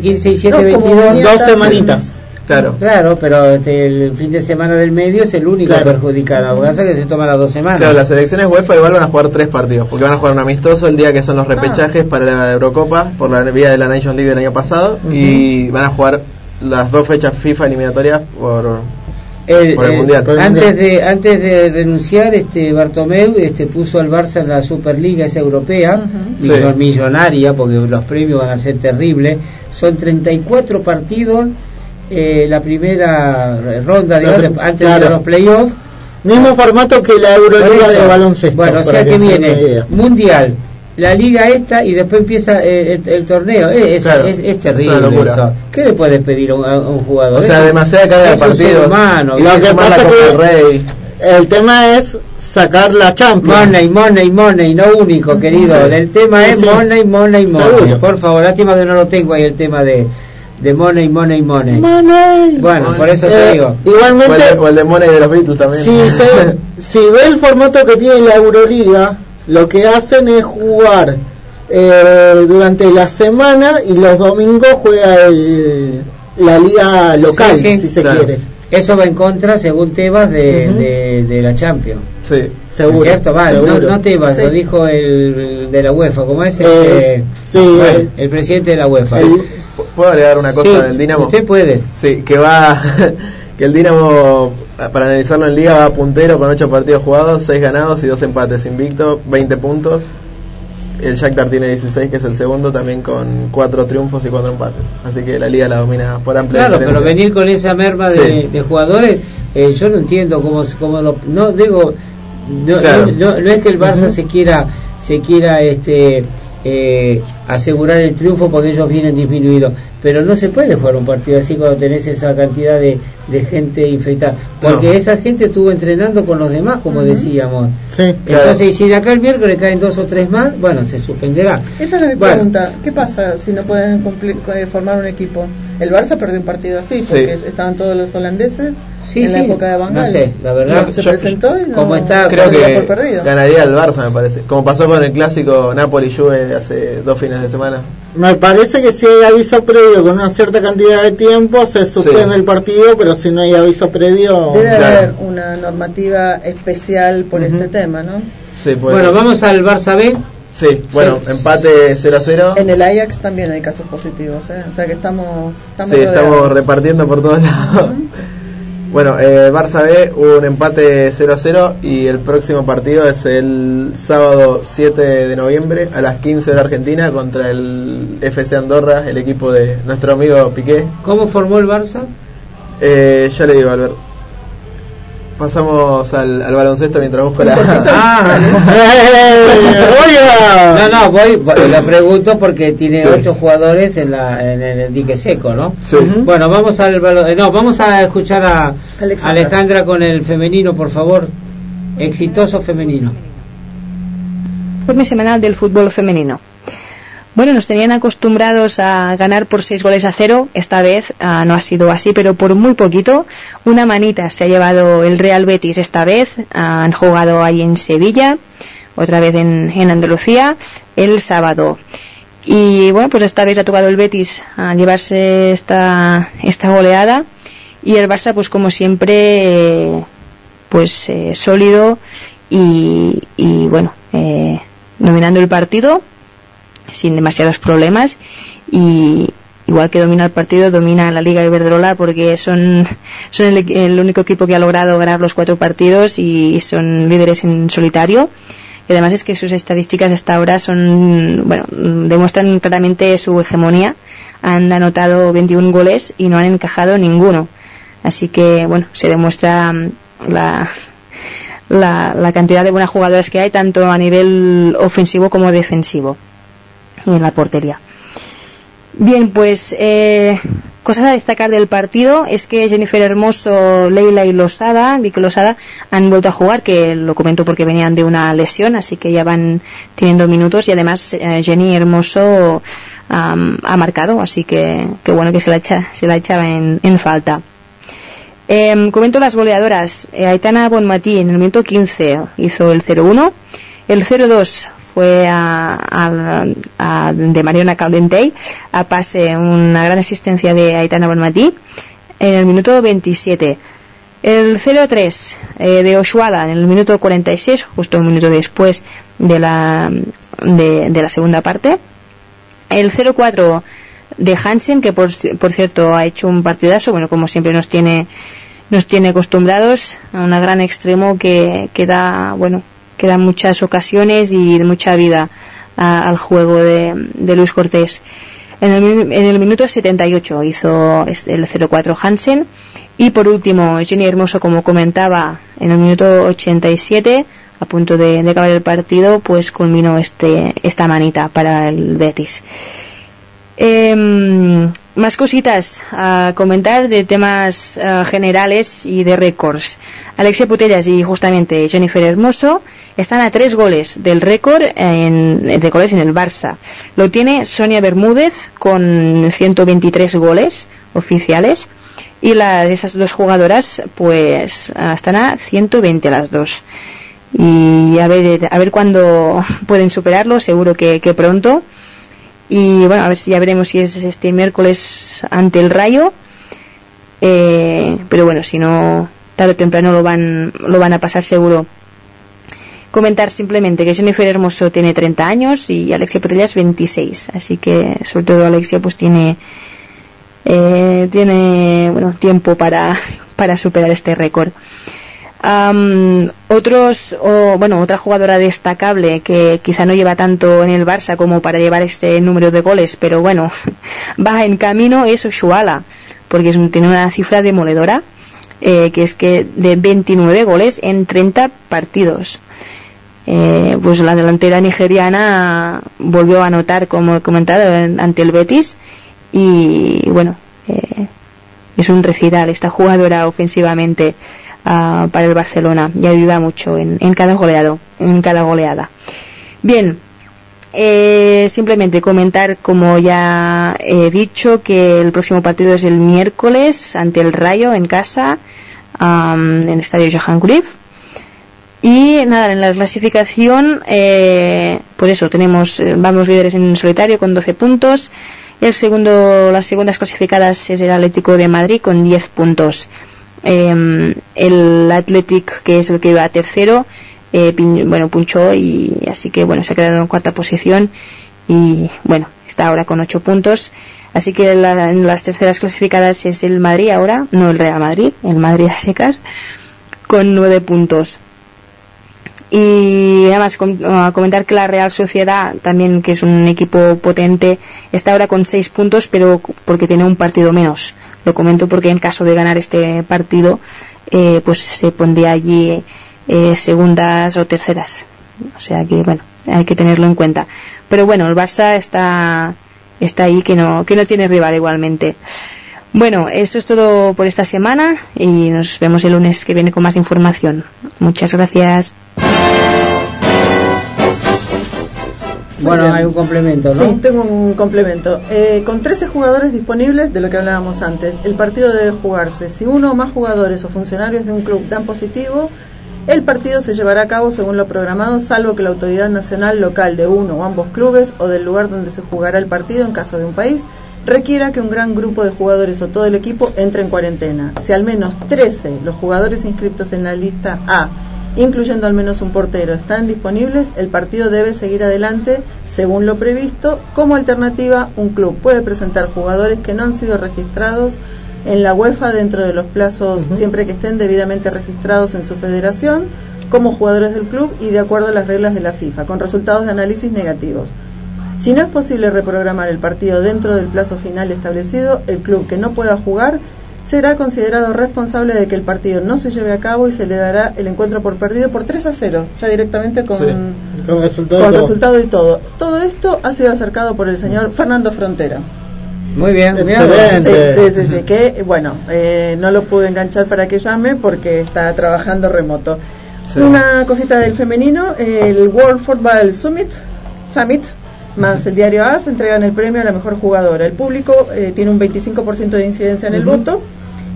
15 y 7, 22. Dos semanitas. Claro. Claro, pero este, el fin de semana del medio es el único perjudicado. Porque que se toma las dos semanas. Claro, las selecciones UEFA igual van a jugar tres partidos. Porque van a jugar un amistoso el día que son los repechajes para la Eurocopa por la vía de la Nation League del año pasado. Y van a jugar las dos fechas FIFA eliminatorias por el, mundial. antes de antes de renunciar este Bartomeu este puso al Barça en la Superliga esa europea millonaria porque los premios van a ser terribles. Son 34 partidos eh, la primera ronda de antes de los playoffs. Mismo formato que la Euroliga de baloncesto bueno o sea que viene mundial la liga esta y después empieza eh, el, torneo. Es, es, terrible eso. ¿Qué le puedes pedir a un, jugador? O sea, demasiada carga de partido. Humano, lo que pasa el, rey. el tema es sacar la Champions. Money, money, money, no único, querido. El tema es money, money, money. Por favor, lástima que no lo tengo ahí el tema de de money, money, money. Money. Bueno, por eso te eh, digo. Igualmente. O el, de money de los Beatles también. Si, se, (laughs) si ve el formato que tiene la Euroliga, lo que hacen es jugar eh, durante la semana y los domingos juega el, la liga local, si se quiere. Eso va en contra, según Tebas, de, de, la Champions. Sí, seguro. ¿Cierto? Va, No, no, Tebas, lo dijo el de la UEFA. ¿Cómo es? Eh, sí, el presidente de la UEFA. ¿Puedo agregar una cosa del Dinamo? Usted puede. Sí, que va. (laughs) que el Dinamo para analizarlo en liga va puntero con 8 partidos jugados, 6 ganados y 2 empates, invicto, 20 puntos. El Shakhtar tiene 16, que es el segundo, también con 4 triunfos y 4 empates. Así que la liga la domina por amplia Claro, pero venir con esa merma de, jugadores, eh, yo no entiendo cómo, cómo lo... No, digo, no, no, es que el Barça se quiera se quiera este eh, asegurar el triunfo porque ellos vienen disminuidos. Pero no se puede jugar un partido así cuando tenés esa cantidad de, gente infectada. Porque esa gente estuvo entrenando con los demás, como decíamos. Entonces, si de acá el miércoles caen dos o tres más, bueno, se suspenderá. Esa es la pregunta. ¿Qué pasa si no pueden cumplir, eh, formar un equipo? El Barça perdió un partido así, porque estaban todos los holandeses sí, en la época de Van No sé, la verdad. se presentó y como está, creo que ganaría el Barça, me parece. Como pasó con el clásico Napoli-Juve hace dos fines de semana. Me parece que si hay aviso previo con una cierta cantidad de tiempo, se suspende el partido, pero si no hay aviso previo. Debe haber una normativa especial por este tema, ¿no? Sí, Bueno, vamos al Barça B. Sí, bueno, empate 0 a 0. En el Ajax también hay casos positivos, ¿eh? o sea que estamos. estamos sí, estamos repartiendo por todos lados. Bueno, eh, Barça B un empate 0 a 0 y el próximo partido es el sábado 7 de noviembre a las 15 de la Argentina contra el FC Andorra, el equipo de nuestro amigo Piqué. ¿Cómo formó el Barça? Eh, ya le digo, Albert. Pasamos al, al, baloncesto mientras busco la. Ah, (laughs) no, no, voy, lo pregunto porque tiene ocho jugadores en, la, en el dique seco, ¿no? Sí. Bueno, vamos al eh, no, vamos a escuchar a Alejandra. con el femenino, por favor. Exitoso femenino. Informe semanal del fútbol femenino. Bueno, nos tenían acostumbrados a ganar por seis goles a cero. Esta vez ah, no ha sido así, pero por muy poquito. Una manita se ha llevado el Real Betis esta vez. han jugado ahí en Sevilla, otra vez en, Andalucía, el sábado. Y bueno, pues esta vez ha tocado el Betis a llevarse esta, esta goleada. Y el Barça, pues como siempre, pues eh, sólido y, y bueno, eh, dominando el partido sin demasiados problemas y, igual que domina el partido, domina la Liga Iberdrola porque son, son el, único equipo que ha logrado ganar los cuatro partidos y son líderes en solitario. Y además es que sus estadísticas hasta ahora son, bueno, demuestran claramente su hegemonía. Han anotado 21 goles y no han encajado ninguno. Así que, bueno, se demuestra mm, la, la, la cantidad de buenas jugadoras que hay, tanto a nivel ofensivo como defensivo, en la portería. Bien, pues eh, cosas a destacar del partido es que Jennifer Hermoso, Leila y Losada, Vicky Losada, han vuelto a jugar, que lo comento porque venían de una lesión, así que ya van teniendo minutos y además eh, Jenny Hermoso ha marcado, así que, que bueno que se la, echa, se la echaba en, en falta. Eh, comento las goleadoras. Eh, Aitana Bonmatí en el minuto 15 hizo el 0-1. El 0-2 fue a, de Mariana Caldentey a pase una gran asistencia de Aitana Bonmatí en el minuto 27. El 0-3 eh, de Oshuala en el minuto 46, justo un minuto después de la, de, la segunda parte. El 0-4 de Hansen, que por, por, cierto ha hecho un partidazo, bueno, como siempre nos tiene, nos tiene acostumbrados a una gran extremo que, que da, bueno, quedan muchas ocasiones y mucha vida al juego de, Luis Cortés. En el, en el, minuto 78 hizo el 0-4 Hansen y por último Jenny Hermoso como comentaba en el minuto 87 a punto de, acabar el partido pues culminó este esta manita para el Betis. Eh, más cositas a comentar de temas uh, generales y de récords. Alexia Putellas y justamente Jennifer Hermoso están a tres goles del récord en, de goles en el Barça. Lo tiene Sonia Bermúdez con 123 goles oficiales y la, esas dos jugadoras pues están a 120 las dos. Y a ver, a ver cuándo (laughs) pueden superarlo, seguro que, que pronto y bueno, a ver si ya veremos si es este miércoles ante el Rayo. Eh, pero bueno, si no, tarde o temprano lo van, lo van a pasar seguro. Comentar simplemente que Jennifer Hermoso tiene 30 años y Alexia Potellas 26. Así que, sobre todo Alexia, pues tiene, eh, tiene, bueno, tiempo para, (laughs) para superar este récord otros, o, bueno, otra jugadora destacable que quizá no lleva tanto en el Barça como para llevar este número de goles, pero bueno, (laughs) va en camino es Oshuala, porque tiene una cifra demoledora, eh, que es que de 29 goles en 30 partidos. Eh, pues la delantera nigeriana volvió a anotar, como he comentado, ante el Betis y bueno, eh, es un recital esta jugadora ofensivamente para el Barcelona y ayuda mucho en, cada goleado, en cada goleada. Bien, eh, simplemente comentar, como ya he dicho, que el próximo partido es el miércoles ante el Rayo en casa, en el estadio Johan Cruyff. Y nada, en la clasificación, eh, por eso tenemos, eh, vamos líderes en solitario con 12 puntos. El segundo, las segundas clasificadas es el Atlético de Madrid con 10 puntos. Em, el Athletic, que es el que iba tercero, eh, bueno, punchó y así que bueno, se ha quedado en cuarta posición y bueno, está ahora con ocho puntos. Así que en las terceras clasificadas es el Madrid ahora, no el Real Madrid, el Madrid a secas, con nueve puntos. Y además comentar que la Real Sociedad, también que es un equipo potente, está ahora con seis puntos, pero porque tiene un partido menos. Lo comento porque en caso de ganar este partido, eh, pues se pondría allí eh, segundas o terceras. O sea que, bueno, hay que tenerlo en cuenta. Pero bueno, el Barça está, está ahí que no, que no tiene rival igualmente. Bueno, eso es todo por esta semana y nos vemos el lunes que viene con más información. Muchas gracias. Bueno, hay un complemento, ¿no? Sí, tengo un complemento. Eh, con 13 jugadores disponibles, de lo que hablábamos antes, el partido debe jugarse. Si uno o más jugadores o funcionarios de un club dan positivo, el partido se llevará a cabo según lo programado, salvo que la autoridad nacional local de uno o ambos clubes o del lugar donde se jugará el partido, en caso de un país, requiera que un gran grupo de jugadores o todo el equipo entre en cuarentena. Si al menos 13 los jugadores inscritos en la lista A incluyendo al menos un portero, están disponibles, el partido debe seguir adelante según lo previsto. Como alternativa, un club puede presentar jugadores que no han sido registrados en la UEFA dentro de los plazos, siempre que estén debidamente registrados en su federación, como jugadores del club y de acuerdo a las reglas de la FIFA, con resultados de análisis negativos. Si no es posible reprogramar el partido dentro del plazo final establecido, el club que no pueda jugar será considerado responsable de que el partido no se lleve a cabo y se le dará el encuentro por perdido por 3 a 0, ya directamente con, Con resultado. con y todo. resultado y todo. Todo esto ha sido acercado por el señor Fernando Frontera. Muy bien, bien. Excelente. Sí, sí, sí, sí, que bueno, eh, no lo pude enganchar para que llame porque está trabajando remoto. Sí. Una cosita del femenino, el World Football Summit, Summit más el diario AS entregan el premio a la mejor jugadora. El público eh, tiene un 25% de incidencia en el voto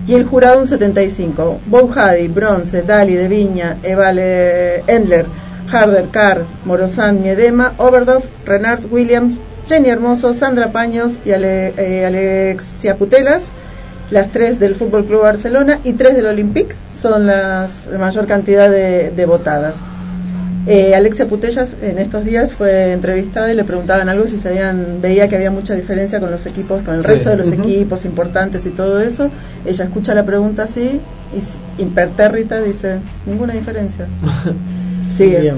y el jurado un 75%. Bob Hadi, Bronce, Dali de Viña, Evale Endler, Harder, Carr, Morozán, Miedema, Overdorf, Renars, Williams, Jenny Hermoso, Sandra Paños y Ale- eh, Alexia Putelas, las tres del Fútbol Club Barcelona y tres del Olympique son las la mayor cantidad de, de votadas. Eh, Alexia Putellas en estos días fue entrevistada y le preguntaban algo si sabían, veía que había mucha diferencia con los equipos, con el Sí. resto de los equipos importantes y todo eso. Ella escucha la pregunta así y impertérrita dice, ninguna diferencia. (laughs) Sigue, Bien.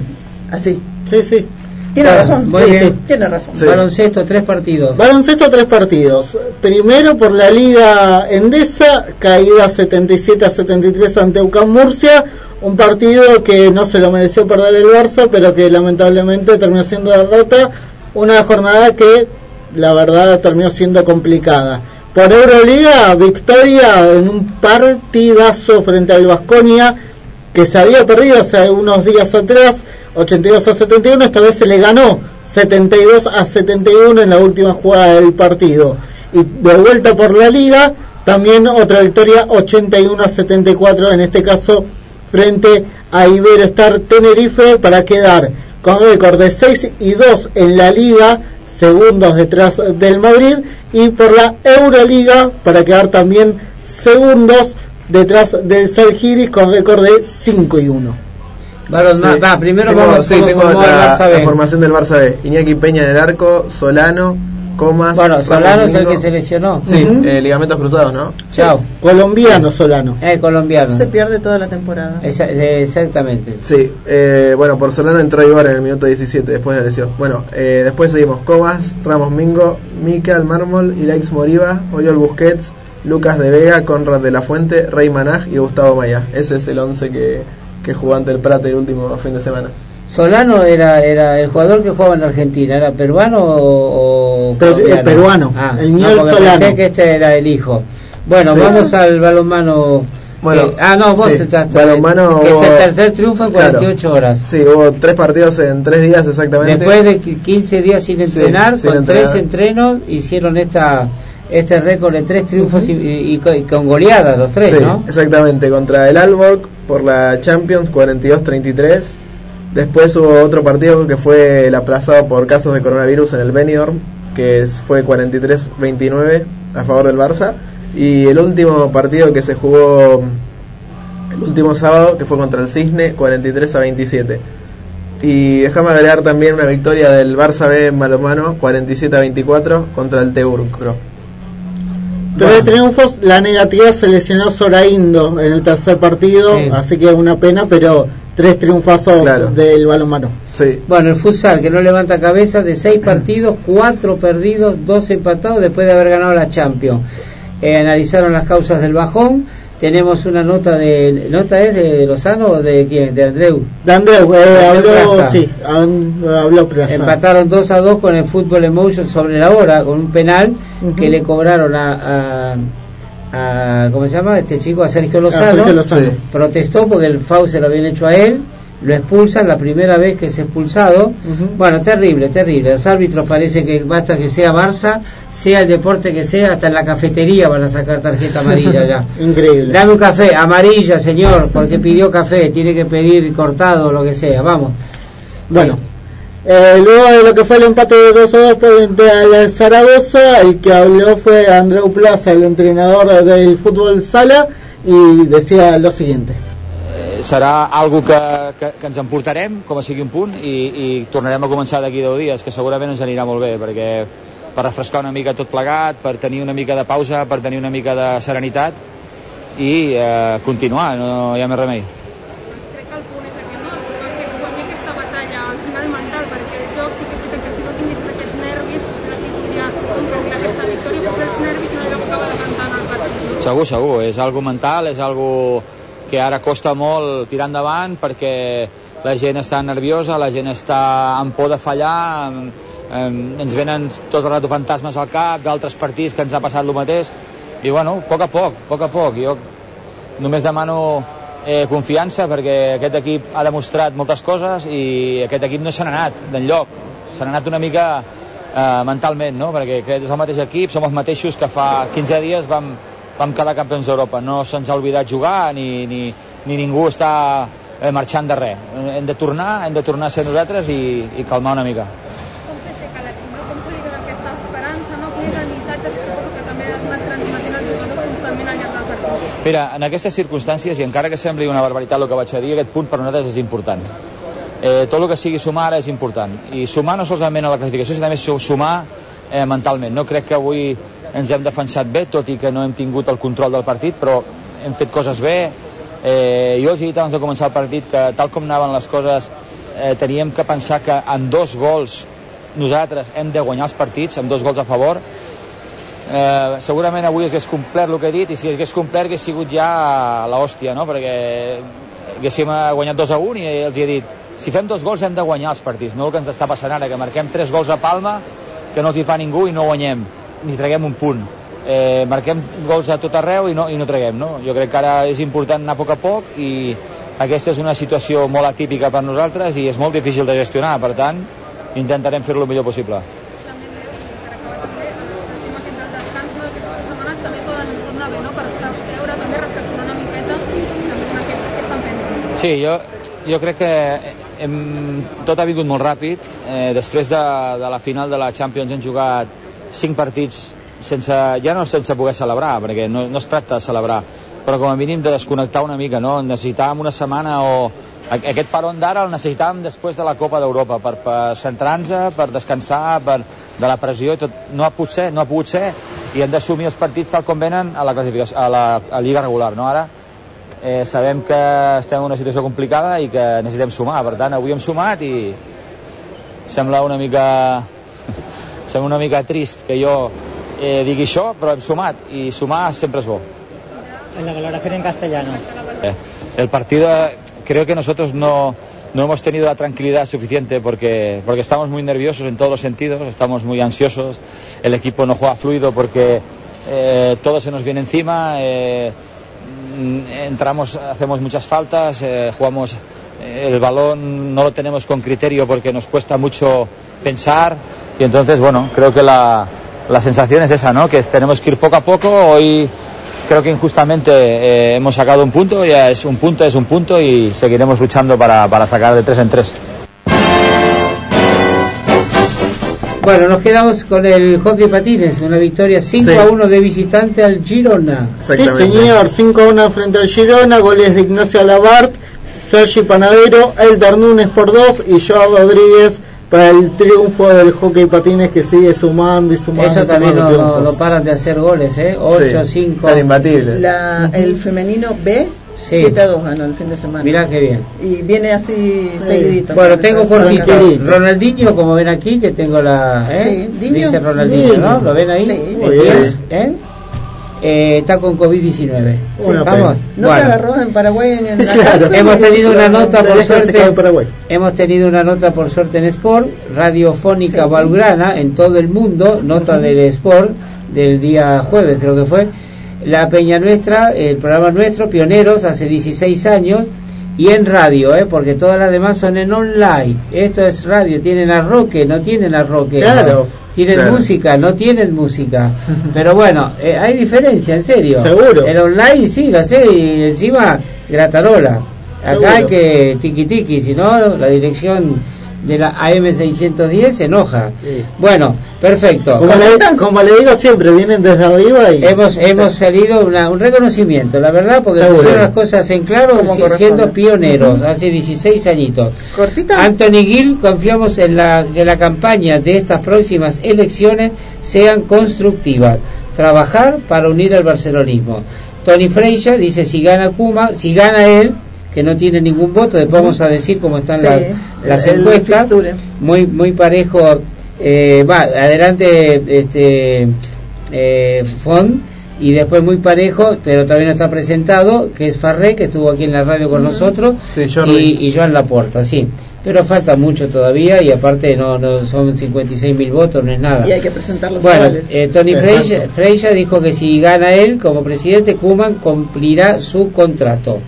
así. Sí, sí. Tiene Claro, razón, muy sí, bien. sí, tiene razón. Sí. Baloncesto, tres partidos. Baloncesto, tres partidos. Primero por la Liga Endesa, caída 77 a 73 ante UCAM Murcia. Un partido que no se lo mereció perder el Barça, pero que lamentablemente terminó siendo derrota. Una jornada que, la verdad, terminó siendo complicada. Por Euroliga, victoria en un partidazo frente al Vasconia, que se había perdido hace unos días atrás, 82 a 71, esta vez se le ganó 72 a 71 en la última jugada del partido. Y de vuelta por la liga, también otra victoria 81 a 74, en este caso frente a Iberostar Tenerife para quedar con récord de 6 y 2 en la liga, segundos detrás del Madrid, y por la Euroliga para quedar también segundos detrás del Salgiris con récord de 5 y 1. Balon- Sí. va, primero tengo, vamos sí, tengo la, la formación del Barça B. Iñaki Peña en el arco, Solano, Comas. Bueno, Solano es el que se lesionó. Sí, eh, ligamentos cruzados, ¿no? Chao. Colombiano Solano. Eh, colombiano. Se pierde toda la temporada. Esa- eh, exactamente. Sí, eh, bueno, por Solano entró Ibar en el minuto 17 después de la lesión. Bueno, eh, después seguimos Comas, Ramos Mingo, Mikel Mármol, Ilaix Moriba, Oriol Busquets, Lucas de Vega, Conrad de la Fuente, Rey Manaj y Gustavo Maya. Ese es el 11 que, que jugó ante el Prate el último fin de semana. Solano era, era el jugador que jugaba en Argentina, ¿era peruano o, o Per- eh, peruano, Ah, el no, Niol porque Solano. pensé que este era el hijo. Bueno, Sí. vamos al balonmano. Bueno, eh, ah, no, vos sí, estás. balonmano que es el hubo- tercer triunfo en Claro. 48 horas. Sí, hubo tres partidos en tres días exactamente. Después de qui- 15 días sin entrenar, sin con entrenar. tres entrenos, hicieron esta este récord de tres triunfos y, y- y con- y con goleadas los tres, Sí, ¿no? exactamente, contra el Alborg por la Champions 42-33. Después hubo otro partido que fue el aplazado por casos de coronavirus en el Benidorm, que fue 43-29 a favor del Barça. Y el último partido que se jugó el último sábado, que fue contra el Cisne, 43 a 27. Y déjame agregar también una victoria del Barça B en Malomano, 47 a 24 contra el Teucro. Tres triunfos, la negativa se lesionó Soraindo en el tercer partido, Sí. así que una pena, pero tres triunfazos Claro. del balonmano. Sí, Bueno, el futsal que no levanta cabeza de seis (clears throat) partidos, cuatro perdidos, dos empatados después de haber ganado la Champions. Eh, analizaron las causas del bajón. Tenemos una nota de nota es de Lozano o de quién, de Andreu. De Andreu, eh, Andreu habló, Plaza. sí, habló Plaza. Empataron 2 a 2 con el Fútbol Emotion sobre la hora con un penal que le cobraron a, a, a- ¿cómo se llama? Este chico a Sergio A Lozano. Sergio Lozano. Sí. Protestó porque el FAU se lo habían hecho a él. Lo expulsan la primera vez que es expulsado. Bueno, terrible, terrible. Los árbitros parece que basta que sea Barça, sea el deporte que sea, hasta en la cafetería van a sacar tarjeta amarilla ya. (laughs) Increíble. Dame un café, amarilla, señor, porque pidió café, tiene que pedir cortado o lo que sea. Vamos. Bueno, eh, luego de lo que fue el empate de 2 a 2 frente al Zaragoza, el que habló fue Andreu Plaza, el entrenador del fútbol sala, y decía lo siguiente. Serà algo que, que, que ens emportarem com a sigui un punt i, i tornarem a començar d'aquí 10 dies que segurament ens anirà molt bé perquè per refrescar una mica tot plegat per tenir una mica de pausa, per tenir una mica de serenitat i eh, continuar, no hi ha més remei crec que el punt és aquest, no? Que guanyi aquesta batalla al final mental, perquè el joc sí que és que si no tinguessis aquests nervis, potser l'equip podria aconseguir aquesta victòria, potser els nervis no allò que acaba decantant el partit. no? Segur, segur, és algo mental, és algo que ara costa molt tirar endavant perquè la gent està nerviosa, la gent està amb por de fallar, em, ens venen tot el rato fantasmes al cap d'altres partits que ens ha passat el mateix. I bueno, a poc a poc, a poc a poc. Jo només demano eh, confiança perquè aquest equip ha demostrat moltes coses i aquest equip no se n'ha anat d'enlloc, se n'ha anat una mica eh, mentalment, no? perquè és el mateix equip, som els mateixos que fa 15 dies vam, vam quedar campions d'Europa, no se'ns ha oblidat jugar ni, ni, ni ningú està eh, marxant de res. Hem de tornar, hem de tornar a ser nosaltres i, i calmar una mica. Com fer aixecar l'equip, no? Com aquesta esperança, no? Quin és el missatge que suposo que també has anat transmetent als jugadors constantment al llarg del partit? Mira, en aquestes circumstàncies, i encara que sembli una barbaritat el que vaig a dir, aquest punt per nosaltres és important. Eh, tot el que sigui sumar ara és important. I sumar no solament a la classificació, sinó també su- sumar eh, mentalment. No crec que avui ens hem defensat bé, tot i que no hem tingut el control del partit, però hem fet coses bé. Eh, jo els he dit abans de començar el partit que tal com anaven les coses eh, teníem que pensar que amb dos gols nosaltres hem de guanyar els partits, amb dos gols a favor, eh, segurament avui hagués complert el que he dit i si hagués complert hagués sigut ja l'hòstia, no? perquè haguéssim guanyat 2 a 1 i els he dit si fem dos gols hem de guanyar els partits, no el que ens està passant ara, que marquem tres gols a Palma que no els hi fa ningú i no guanyem ni traguem un punt eh, marquem gols a tot arreu i no, i no traguem no? jo crec que ara és important anar a poc a poc i aquesta és una situació molt atípica per nosaltres i és molt difícil de gestionar per tant intentarem fer-lo el millor possible. Sí, jo, jo crec que hem, tot ha vingut molt ràpid. Eh, després de, de la final de la Champions hem jugat cinc partits sense, ja no sense poder celebrar, perquè no, no es tracta de celebrar, però com a mínim de desconnectar una mica, no? Necessitàvem una setmana o aquest peron d'ara el necessitàvem després de la Copa d'Europa per, per centrar-nos, per descansar, per, de la pressió i tot. No ha pogut ser, no ha pogut ser i hem d'assumir els partits tal com venen a la, classificació, a la a Lliga regular, no? Ara eh, sabem que estem en una situació complicada i que necessitem sumar, per tant avui hem sumat i sembla una mica sembla una mica trist que jo eh, digui això, però hem sumat i sumar sempre es bo. En la valoración en castellano. Eh, el partido creo que nosotros no, no hemos tenido la tranquilidad suficiente porque, porque estamos muy nerviosos en todos los sentidos, estamos muy ansiosos, el equipo no juega fluido porque eh, todo se nos viene encima, eh, mm, entramos, hacemos muchas faltas, eh, jugamos el balón, no lo tenemos con criterio porque nos cuesta mucho pensar y entonces, bueno, creo que la, la sensación es esa, ¿no? Que tenemos que ir poco a poco, hoy creo que injustamente eh, hemos sacado un punto, ya es un punto, es un punto y seguiremos luchando para, para sacar de tres en tres. Bueno, nos quedamos con el hockey patines, una victoria 5 Sí. a 1 de visitante al Girona. Sí, señor, 5-1 frente al Girona, goles de Ignacio Alabart, Sergi Panadero, Elder Núñez por 2 y Joao Rodríguez para el triunfo del hockey patines que sigue sumando y sumando. Eso y también no, sumando triunfos. no paran de hacer goles, ¿eh? 8, 5. La, el femenino B, Sí. 7 a 2 ganó el fin de semana. Mirá qué bien. Y viene así seguidito. Bueno, ¿no? tengo cortito. Ronaldinho, como ven aquí, que tengo la. ¿eh? Sí, Diño. Dice Ronaldinho, ¿no? ¿Lo ven ahí? Sí. Muy Sí. bien, ¿eh? Eh, está con COVID-19. Sí, Vamos. No Bueno. se agarró en Paraguay en, la Claro, hemos tenido una nota por suerte. Paraguay. Hemos tenido una nota por suerte en Sport, radiofónica Valgrana en todo el mundo, nota del Sport del día jueves creo que fue. La Peña Nuestra, el programa nuestro, pioneros hace 16 años y en radio, ¿eh? porque todas las demás son en online. Esto es radio, tienen a Roque, no tienen a Roque. Claro. Tienen Claro. música, no tienen música. Pero bueno, eh, hay diferencia, en serio. Seguro. El online sí, lo sé, y encima gratarola. Acá Seguro. hay que tiki tiki, si no la dirección de la AM610 se enoja. Bueno, Perfecto. Como le, como le digo siempre, vienen desde arriba y... Hemos, hemos salido una- un reconocimiento, la verdad, porque pusieron las cosas en claro, si- siendo pioneros, hace 16 añitos. Cortita. Anthony Gill, confiamos en la, que la campaña de estas próximas elecciones sean constructivas. Trabajar para unir al barcelonismo. Tony Freixa dice si gana Kuma, si gana él, que no tiene ningún voto, después vamos a decir cómo están Sí, las, el- las el encuestas. Muy, muy parejo. Eh, va, adelante este eh, Font y después muy parejo, pero todavía no está presentado, que es Farré, que estuvo aquí en la radio con nosotros, Sí, y, y Joan Laporta, sí. Pero falta mucho todavía y aparte no, no son 56 mil votos, no es nada. Y hay que presentar los Bueno, eh, Tony Freixa dijo que si gana él como presidente, Kuman cumplirá su contrato.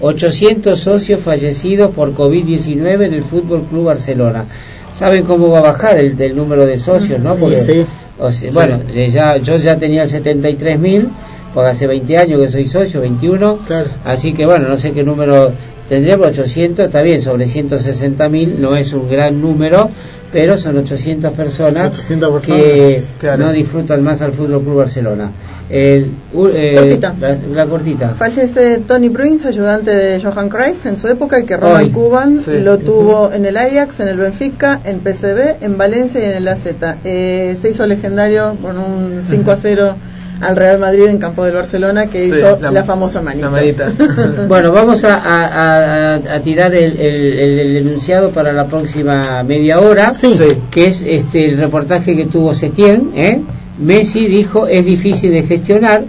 800 socios fallecidos por COVID-19 en el Fútbol Club Barcelona. ¿Saben cómo va a bajar el, el número de socios, no? Porque, Sí. o sea, bueno, eh, ya, yo ya tenía el 73 mil, porque hace 20 años que soy socio, 21. Claro. Así que bueno, no sé qué número tendremos, 800, está bien, sobre 160 mil, no es un gran número, pero son 800 personas, 800 personas, que claro. no disfrutan más al Fútbol Club Barcelona. El, u- eh, Cortita. La, la cortita. Fallece Tony Bruins, ayudante de Johan Cruyff en su época y que Ronald. Koeman Sí. lo tuvo en el Ajax, en el Benfica, en PSV, en Valencia y en el AZ. Eh, se hizo legendario con un 5 a 0 al Real Madrid en campo del Barcelona que Sí, hizo la- la, famosa manita. la manita. (laughs) Bueno, vamos a, a- a- a tirar el, el- el- el enunciado para la próxima media hora, Sí. Sí. que es este el reportaje que tuvo Setién. ¿eh? Messi dijo es difícil de gestionar.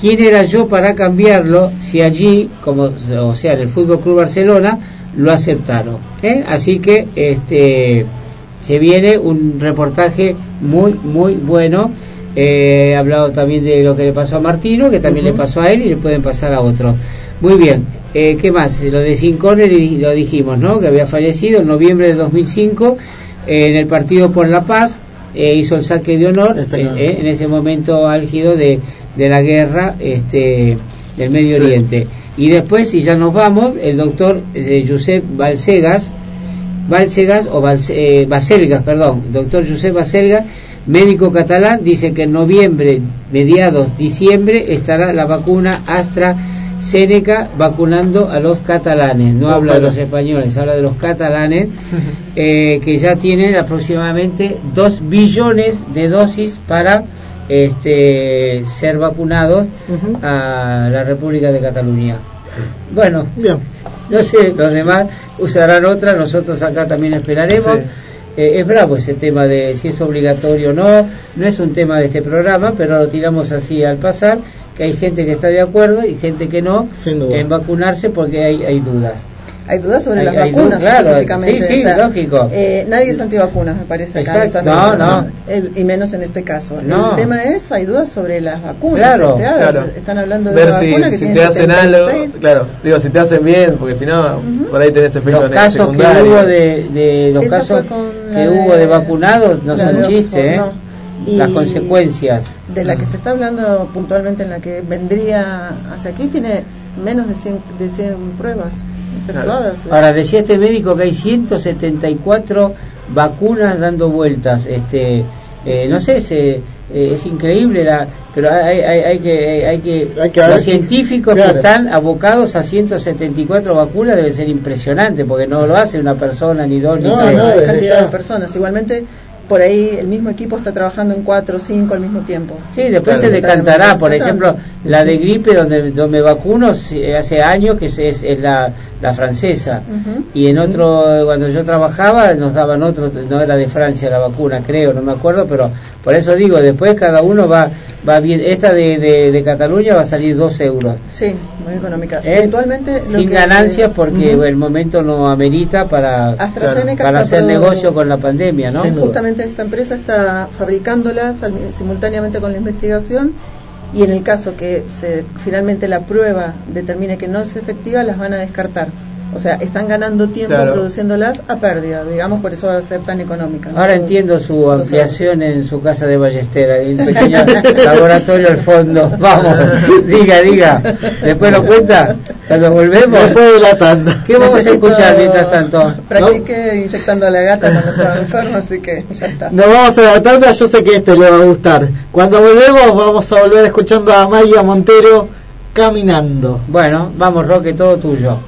¿Quién era yo para cambiarlo si allí, como o sea, en el Fútbol Club Barcelona, lo aceptaron? ¿eh? Así que este se viene un reportaje muy muy bueno. Eh, he hablado también de lo que le pasó a Martino, que también le pasó a él y le pueden pasar a otros. Muy bien, eh, ¿qué más? Lo de Sin lo dijimos, ¿no? Que había fallecido en noviembre de 2005 eh, en el partido por la paz, eh, hizo el saque de honor eh, en ese momento álgido de, de la guerra este, del Medio Sí. Oriente. Y después, si ya nos vamos, el doctor Josep Balsegas, Balsegas o Baselgas, perdón, doctor Josep Baselgas, médico catalán, dice que en noviembre, mediados diciembre, estará la vacuna AstraZeneca vacunando a los catalanes. No habla de los españoles, habla de los catalanes, (laughs) eh, que ya tienen aproximadamente 2 billones de dosis para este, ser vacunados a la República de Cataluña. Bueno, Bien. no sé, los demás usarán otra, nosotros acá también esperaremos. Sí. Eh, es bravo ese tema de si es obligatorio o no, no es un tema de este programa, pero lo tiramos así al pasar, que hay gente que está de acuerdo y gente que no en vacunarse porque hay, hay dudas. Hay dudas sobre Hay- las hay vacunas dudas, claro, específicamente. sí, sí, lógico. eh, nadie es antivacunas, me parece. acá Exacto, no, no. El- y menos en este caso. No. El tema es, hay dudas sobre las vacunas. Claro, testeadas. claro. Están hablando de Ver una si, vacuna que si tiene te hacen algo, 76. claro, digo, si te hacen bien, porque si no, por ahí tenés efectos Los casos que secundarios. hubo de, de los casos fue con que de- hubo de vacunados no son Oxford, ¿eh? no. Y Las consecuencias. De la que se está hablando puntualmente, en la que vendría hacia aquí, tiene menos de 100, de 100 pruebas efectuadas. Ahora decía este médico que hay 174 vacunas dando vueltas. Este, eh, no sé, se, eh, es increíble la, pero hay, hay, hay que, hay que, Hay que los científicos claro. que están abocados a 174 vacunas debe ser impresionante porque no lo hace una persona ni dos ni tres. no, Hay desde cantidad ya. de personas. Igualmente, por ahí el mismo equipo está trabajando en 4 o 5 al mismo tiempo. Sí, después Claro. se decantará, por ejemplo, la de gripe donde, donde me vacuno sí, hace años que es, es, es la, la francesa. Y en otro, cuando yo trabajaba, nos daban otro, no era de Francia la vacuna, creo, no me acuerdo, pero por eso digo, después cada uno va va bien. Esta de, de, de Cataluña va a salir 2 euros. Sí, muy económica. ¿eh? Lo Sin que- ganancias porque el momento no amerita para, AstraZeneca para hacer negocio con la pandemia, ¿no? Sin duda. Esta empresa está fabricándolas simultáneamente con la investigación y en el caso que se, finalmente la prueba determine que no es efectiva, las van a descartar. O sea, están ganando tiempo Claro. produciéndolas a pérdida, digamos, por eso va a ser tan económica. ¿no? Ahora entiendo su ampliación en su casa de Ballestera, hay un pequeño (laughs) laboratorio al fondo. Vamos, (laughs) diga, diga. Después lo cuenta cuando volvemos. Después de la tanda. ¿Qué vamos a Necesito- escuchar mientras tanto? Practiqué inyectando a la gata cuando estaba enfermo, así que ya está. Nos vamos a la tanda, yo sé que este le va a gustar. Cuando volvemos vamos a volver escuchando a Maya Montero caminando. Bueno, vamos Roque, todo tuyo.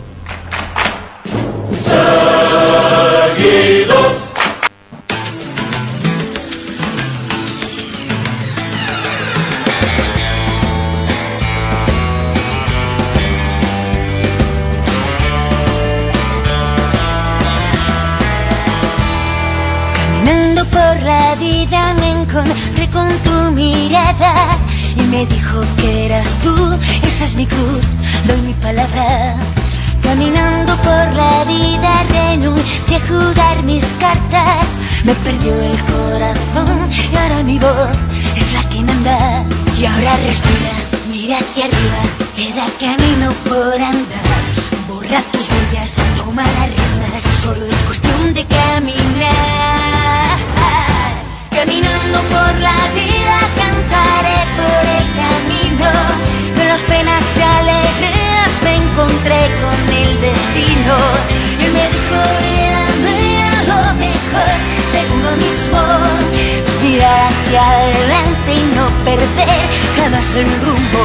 Caminando por la vida me encontré con tu mirada y me dijo que eras tú, esa es mi cruz, jugar mis cartas, me perdió el corazón y ahora mi voz es la que manda. Y ahora respira, mira hacia arriba, queda camino por andar. Borra tus huellas, toma las riendas, solo es cuestión de caminar. Caminando por la vida adelante y no perder jamás el rumbo.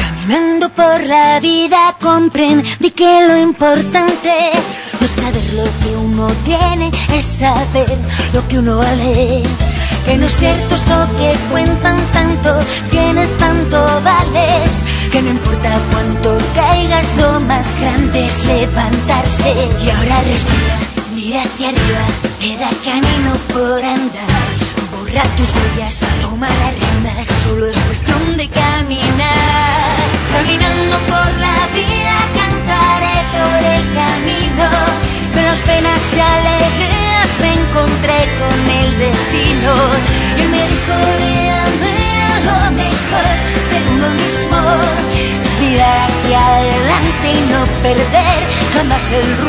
Caminando por la vida comprendí que lo importante no es saber lo que uno tiene, es saber lo que uno vale. Que no es cierto esto que cuentan tanto, tienes tanto vales. Que no importa cuánto caigas, lo más grande es levantarse. Y ahora respira, mira hacia arriba, queda camino por andar. Borra tus el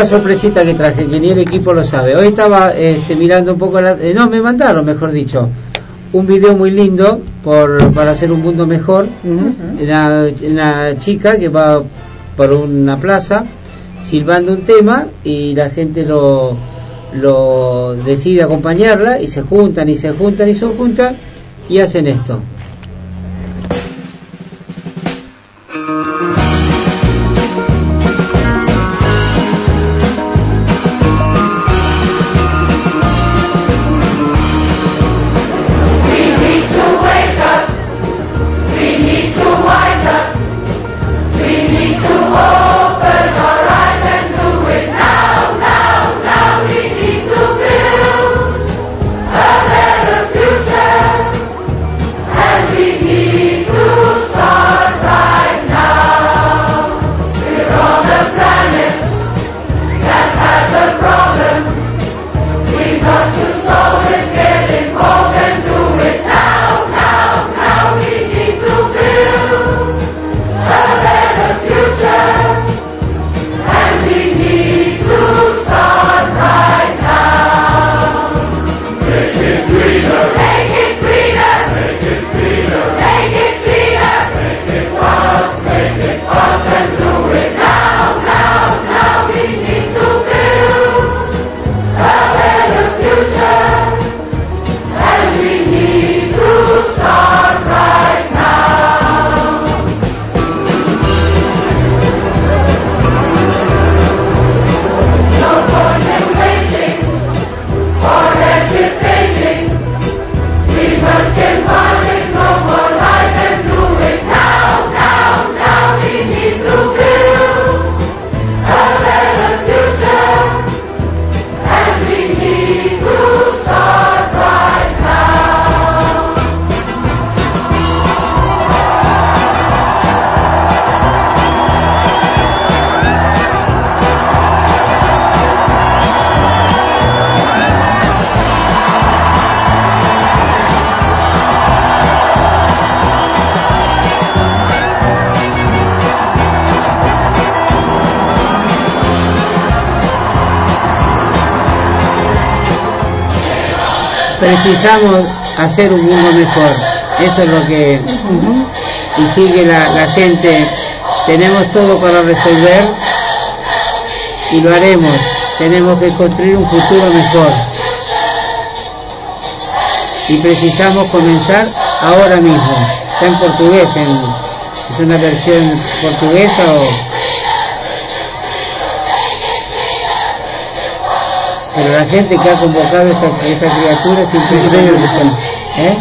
una, sorpresita que traje, que ni el equipo lo sabe. Hoy estaba este, mirando un poco, la, eh, no, me mandaron, mejor dicho, un video muy lindo por, para hacer un mundo mejor. una, una chica que va por una plaza silbando un tema y la gente lo, lo decide acompañarla y se juntan y se juntan y se juntan y hacen esto. Precisamos hacer un mundo mejor. Eso es lo que y sigue la, la gente. Tenemos todo para resolver y lo haremos. Tenemos que construir un futuro mejor. Y precisamos comenzar ahora mismo. Está en portugués, es una versión portuguesa o la gente que ha convocado esta, esta criatura es impresionante. ¿Eh?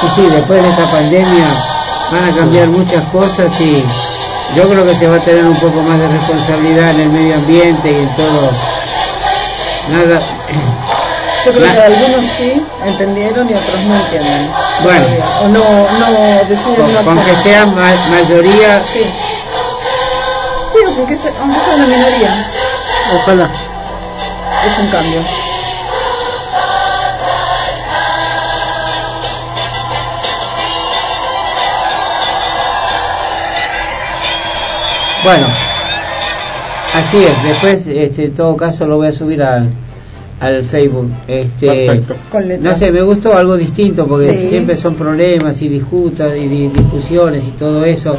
Y sí, después de esta pandemia van a cambiar muchas cosas y yo creo que se va a tener un poco más de responsabilidad en el medio ambiente y en todo. Nada. Yo creo que algunos sí entendieron y otros no entienden. Bueno. O no, no deciden Con, no con que sea ma- mayoría, Sí. Sí, aunque sea, aunque sea una minoría, Ojalá. es un cambio. bueno, así es. Después, este, en todo caso, lo voy a subir al, al Facebook. Este, Perfecto. No sé, me gustó algo distinto porque Sí. siempre son problemas y disputas y di- discusiones y todo eso.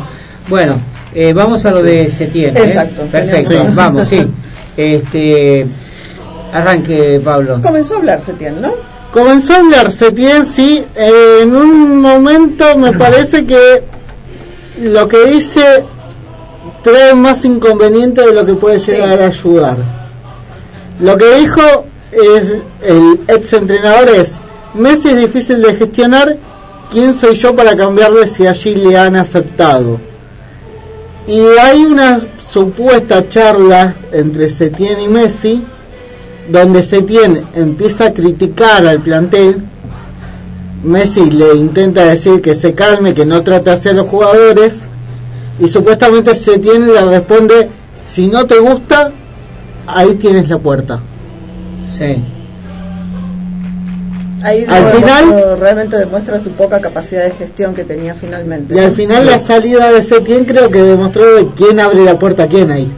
Bueno, eh, vamos a lo de Setién. ¿eh? Exacto, Perfecto, vamos, sí. Este, arranque, Pablo. Comenzó a hablar Setién, ¿no? Comenzó a hablar Setién, sí, eh, en un momento me parece que lo que dice trae más inconveniente de lo que puede llegar a ayudar. Lo que dijo es el ex entrenador es Messi es difícil de gestionar, ¿quién soy yo para cambiarle si allí le han aceptado? Y hay una supuesta charla entre Setién y Messi donde Setién empieza a criticar al plantel, Messi le intenta decir que se calme, que no trate así a los jugadores, y supuestamente Setién le responde, si no te gusta, ahí tienes la puerta. Sí. Ahí Al demuestra- final- realmente demuestra su poca capacidad de gestión que tenía finalmente. Y al final la salida de Setién creo que demostró de quién abre la puerta a quién ahí.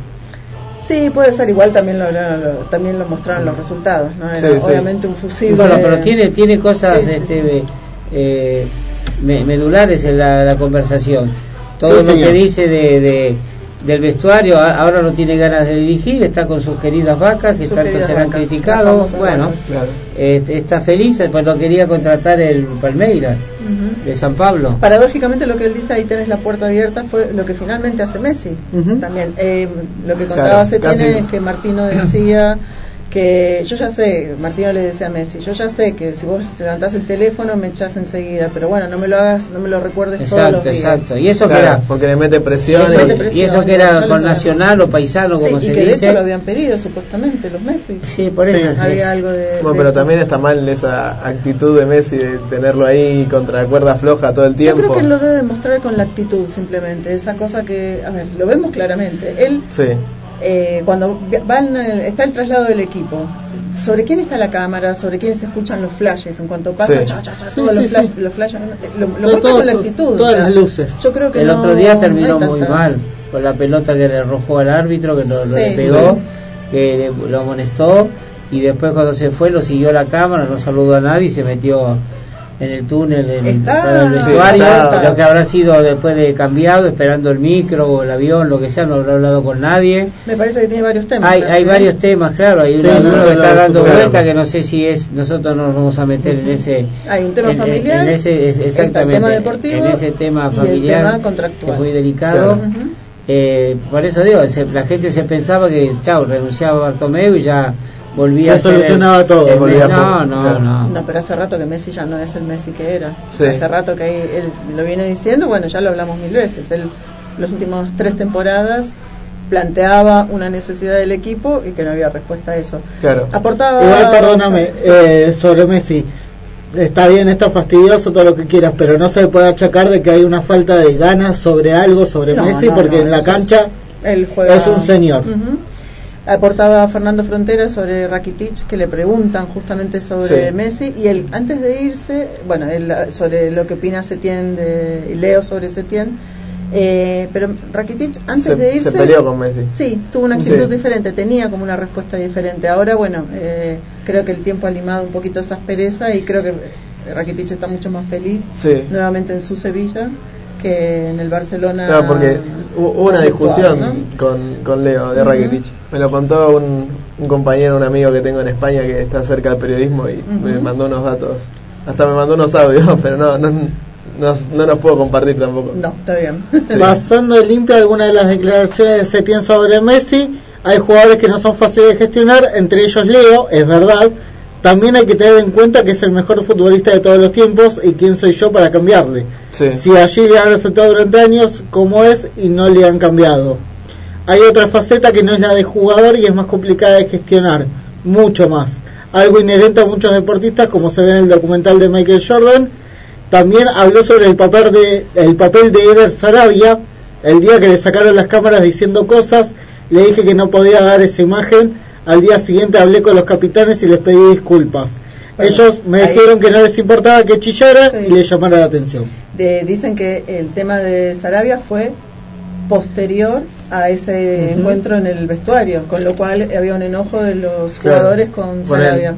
Sí, puede ser igual, también lo, lo- también lo mostraron los resultados, ¿no? Era Sí, sí. obviamente un fusible. Bueno, pero tiene tiene cosas Sí, sí, este, eh, me- medulares en la, la conversación. Todo Sí, lo señor. que dice de, de- del vestuario, ahora no tiene ganas de dirigir, está con sus queridas vacas que Sus tanto se han criticado. Bueno, vacas. Claro. está feliz, pues lo quería contratar el Palmeiras de San Pablo. Paradójicamente lo que él dice ahí tenés la puerta abierta fue lo que finalmente hace Messi también. Eh, lo que contaba Claro, se tiene es que Martino decía (clears throat) que yo ya sé, Martino le decía a Messi, yo ya sé que si vos levantás el teléfono me echás enseguida, pero bueno, no me lo hagas, no me lo recuerdes todos Exacto, los días. exacto. Y eso que era, porque le mete presión. mete y- presión, y eso que era con. Nacional o paisano, Sí, como y se que de dice. hecho lo habían pedido supuestamente los Messi. Sí, por eso. Había algo de... Bueno, de- pero también está mal esa actitud de Messi de tenerlo ahí contra la cuerda floja todo el Yo tiempo. creo que él lo debe demostrar con la actitud simplemente, esa cosa que, a ver, lo vemos claramente. Él Sí, eh, cuando van, eh, está el traslado del equipo, sobre quién está la cámara, sobre quién se escuchan los flashes, en cuanto pasa, Sí. cha, cha, cha, todos sí, los, flash- sí. los flashes, eh, lo, lo Todo- muestra todo con la actitud. todas o sea, las luces. Yo creo que El no- otro día terminó muy tanta- mal, con la pelota que le arrojó al árbitro, que lo, lo le pegó, que le- lo amonestó, y después cuando se fue lo siguió la cámara, no saludó a nadie y se metió en el túnel, en Está- el Sí, vestuario, está. lo que habrá sido después de cambiado, esperando el micro o el avión, lo que sea, no habrá hablado con nadie. Me parece que tiene varios temas. Hay, hay Sí. varios temas, claro, hay Sí, uno no que está dando vuelta que no sé si es, nosotros no nos vamos a meter en ese... Hay un tema en- familiar, en ese, es- el exactamente, tema deportivo en ese tema y el familiar tema que contractual. es muy delicado. Claro. Eh, por eso digo, se- la gente se pensaba que, chao, renunciaba a Bartomeu y ya volvía Se a ser el- solucionaba todo, el- volvía a no, no, claro. no, No, pero hace rato que Messi ya no es el Messi que era. Sí. Hace rato que ahí él lo viene diciendo, bueno, ya lo hablamos mil veces. Él, los últimos tres temporadas, planteaba una necesidad del equipo y que no había respuesta a eso. claro. Aportaba. Igual, perdóname, Sí. eh, sobre Messi. Está bien, está fastidioso, todo lo que quieras, pero no se le puede achacar de que hay una falta de ganas sobre algo, sobre No, Messi, no, porque no, en la cancha Él juega- es un señor. Ujú. Aportaba Fernando Frontera sobre Rakitic, que le preguntan justamente sobre Sí. Messi, y él, antes de irse, bueno, él, ah, sobre lo que opina Setién de, y Leo sobre Setién, Eh, pero Rakitic antes Se- de se irse peleó con Messi. sí tuvo una actitud Sí. diferente tenía como una respuesta diferente ahora bueno eh, creo que el tiempo ha limado un poquito esa aspereza y creo que Rakitic está mucho más feliz Sí. nuevamente en su Sevilla que en el Barcelona Claro, porque hubo una discusión ¿no? con, con Leo de Ujú. Rakitic. Me lo contó un, un compañero, un amigo que tengo en España que está cerca del periodismo y me mandó unos datos. Hasta me mandó unos audios, (laughs) pero no, no, no, no los puedo compartir tampoco. no está bien Sí. Pasando limpio algunas de las declaraciones de Setién sobre Messi, hay jugadores que no son fáciles de gestionar, entre ellos Leo, es verdad. También hay que tener en cuenta que es el mejor futbolista de todos los tiempos y quién soy yo para cambiarle. Si allí le han aceptado durante años como es y no le han cambiado. Hay otra faceta que no es la de jugador y es más complicada de gestionar, mucho más. Algo inherente a muchos deportistas como se ve en el documental de Michael Jordan. También habló sobre el papel de, el papel de Eder Sarabia. El día que le sacaron las cámaras diciendo cosas, le dije que no podía dar esa imagen. Al día siguiente hablé con los capitanes y les pedí disculpas. Bueno, Ellos me ahí- dijeron que no les importaba que chillara y le llamara la atención. De- dicen que el tema de Sarabia fue posterior a ese encuentro en el vestuario, con lo cual había un enojo de los jugadores con con Sarabia.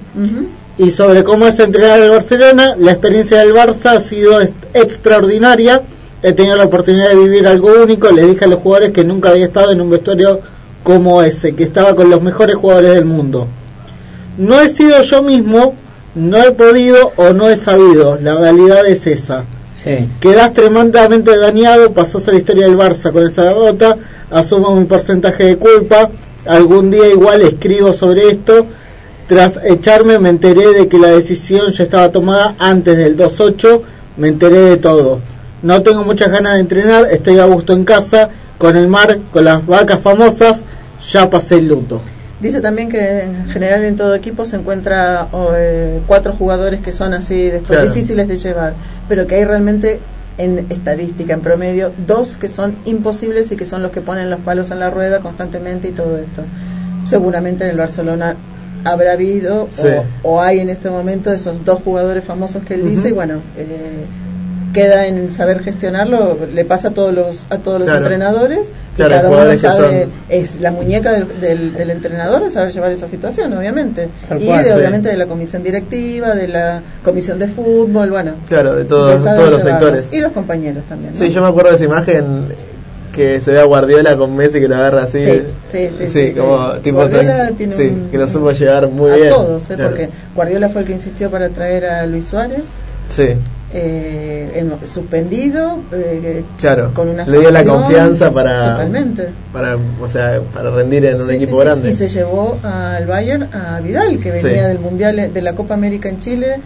Y sobre cómo es entrenar el Barcelona, la experiencia del Barça ha sido extraordinaria. He tenido la oportunidad de vivir algo único. Le dije a los jugadores que nunca había estado en un vestuario como ese, que estaba con los mejores jugadores del mundo. No he sido yo mismo, no he podido o no he sabido. La realidad es esa. Sí. Quedás tremendamente dañado, pasás a la historia del Barça con esa derrota, asumo mi porcentaje de culpa, algún día igual escribo sobre esto, tras echarme me enteré de que la decisión ya estaba tomada antes del 2-8, me enteré de todo. No tengo muchas ganas de entrenar, estoy a gusto en casa, con el mar, con las vacas famosas, ya pasé el luto. Dice también que en general en todo equipo se encuentra eh, cuatro jugadores que son así de estos Claro. difíciles de llevar, pero que hay realmente en estadística, en promedio, dos que son imposibles y que son los que ponen los palos en la rueda constantemente y todo esto. Seguramente en el Barcelona habrá habido Sí. o, o hay en este momento esos dos jugadores famosos que él dice y bueno, eh, queda en saber gestionarlo, le pasa a todos los a todos los Claro. entrenadores y Claro, cada uno sabe son- es la muñeca del, del, del entrenador saber llevar esa situación obviamente Tal y cual, de, sí. obviamente de la comisión directiva de la comisión de fútbol bueno Claro, de saber todos los sectores. y los compañeros también ¿no? Sí, yo me acuerdo de esa imagen que se ve a Guardiola con Messi que lo agarra así. Sí, sí, sí, sí, como sí. tipo Guardiola tran- tiene sí, un- que lo supo llevar muy a bien. todos ¿eh? Claro. porque Guardiola fue el que insistió para traer a Luis Suárez Sí, eh, en- suspendido eh, claro. con una Le dio la confianza para totalmente para, o sea, para rendir en un Sí, equipo sí. grande. Y se llevó al Bayern a Vidal, que venía Sí. del Mundial de la Copa América en Chile,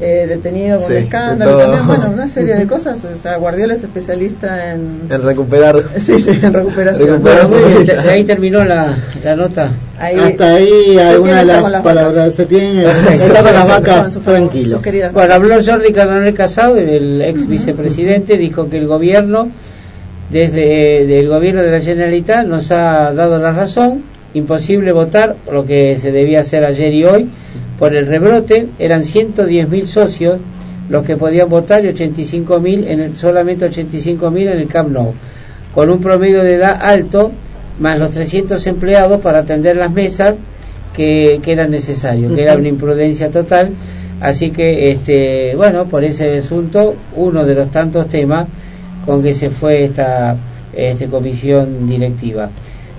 eh, detenido con escándalo, también, bueno, una serie de (laughs) cosas. O sea, Guardiola es especialista en. En recuperar. (laughs) Sí, sí, en recuperación. Bueno, (laughs) de ahí terminó la, la nota. Ahí- Hasta ahí alguna de las, palabras se tiene (laughs) está con las vacas tranquilo. Bueno, habló Jordi Cardenal Casado, el ex vicepresidente, dijo que el gobierno, desde el gobierno de la Generalitat, nos ha dado la razón, imposible votar, lo que se debía hacer ayer y hoy, por el rebrote, eran 110.000 socios los que podían votar y 85.000 en el, solamente 85.000 en el Camp Nou, con un promedio de edad alto, más los 300 empleados para atender las mesas que, que era necesario, que era una imprudencia total. Así que, este, bueno, por ese asunto, uno de los tantos temas con que se fue esta este, comisión directiva.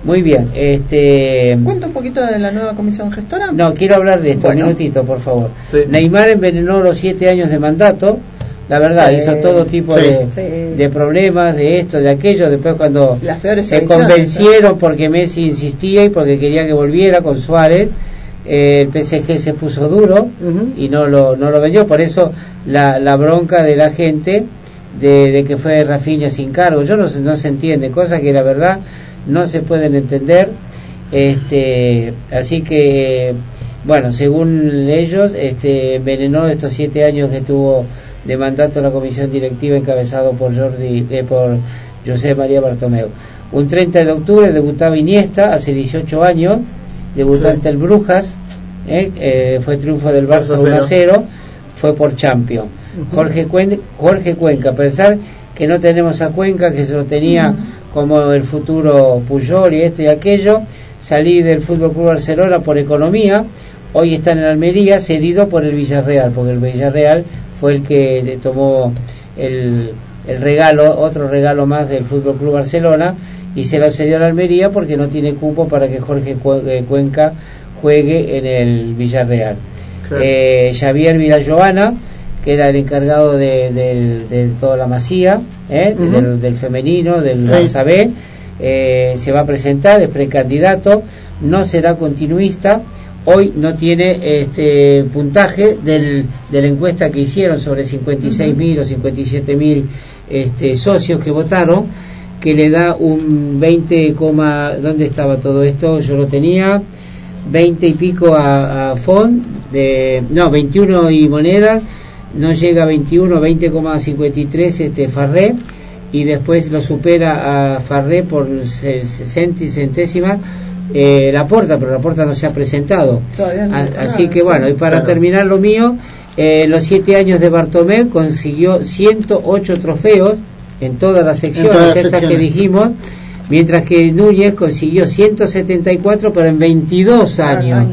Muy bien, este. Cuenta un poquito de la nueva comisión gestora. No, quiero hablar de esto, Bueno. un minutito, por favor. Neymar envenenó los siete años de mandato, la verdad, Sí. hizo todo tipo Sí. de, Sí. de problemas, de esto, de aquello, después cuando Las se convencieron porque Messi insistía y porque quería que volviera con Suárez, eh, el PSG se puso duro y no lo, no lo vendió, por eso la, la bronca de la gente de, de que fue Rafinha sin cargo, yo no, se- no se entiende, cosas que la verdad no se pueden entender, este, así que bueno, según ellos, este, envenenó estos siete años que tuvo de mandato la comisión directiva encabezado por Jordi, eh, por José María Bartomeu. Un 30 de octubre debutaba Iniesta, hace 18 años, debutó Sí. ante el Brujas, eh, eh, fue triunfo del Barça 1 a 0, fue por Champions. Jorge, Cuen- Jorge Cuenca, a pesar que no tenemos a Cuenca, que se lo tenía como el futuro Puyol y esto y aquello. Salí del Fútbol Club Barcelona por economía. Hoy está en Almería, cedido por el Villarreal, porque el Villarreal fue el que le tomó el, el regalo, otro regalo más del Fútbol Club Barcelona, y se lo cedió a la Almería porque no tiene cupo para que Jorge eh, Cuenca juegue en el Villarreal. Claro. Eh, Xavier que era el encargado de, del- de toda la masía, ¿eh? Del, del femenino, del Sí. Barça B, eh, se va a presentar, es precandidato, no será continuista, hoy no tiene este puntaje del, de la encuesta que hicieron sobre 56.000 o 57.000 este, socios que votaron, que le da un 20, coma- ¿dónde estaba todo esto? Yo lo tenía, 20 y pico a, a Fond, de, no, 21 y moneda, no llega a 21, 20,53 este Farré, y después lo supera a Farré por se- 60 y centésimas eh, la porta, pero la porta no se ha presentado. Todavía no. A- así que bueno, y para Claro. terminar lo mío, eh, los siete años de Bartomeu consiguió 108 trofeos en todas las secciones, todas las esas que dijimos, mientras que Núñez consiguió 174, pero en 22 años.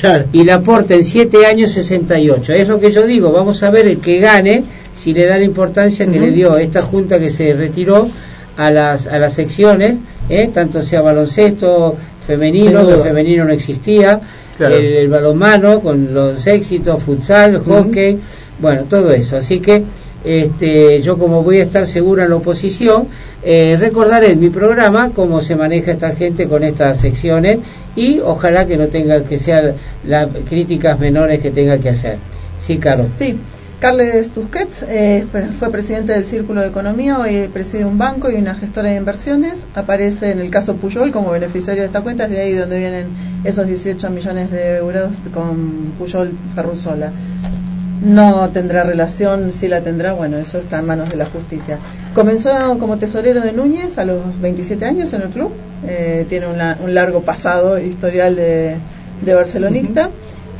Claro. Y Laporta en 7 años 68. Es lo que yo digo, vamos a ver el que gane, si le da la importancia que le dio esta junta que se retiró a las, a las secciones, ¿eh? tanto sea baloncesto femenino, que femenino no existía, Claro. el, el balonmano con los éxitos, futsal, hockey, bueno, todo eso. Así que este, yo como voy a estar segura en la oposición, eh, recordaré en mi programa cómo se maneja esta gente con estas secciones y ojalá que no tenga que ser las críticas menores que tenga que hacer. Sí, Caro. Sí, Carles Tusquets eh, fue presidente del Círculo de Economía, hoy preside un banco y una gestora de inversiones. Aparece en el caso Puyol como beneficiario de esta cuenta, es de ahí donde vienen esos 18 millones de euros con Puyol Ferrusola. No tendrá relación, si la tendrá, bueno, eso está en manos de la justicia. Comenzó como tesorero de Núñez a los 27 años en el club, eh, tiene un largo pasado historial de barcelonista.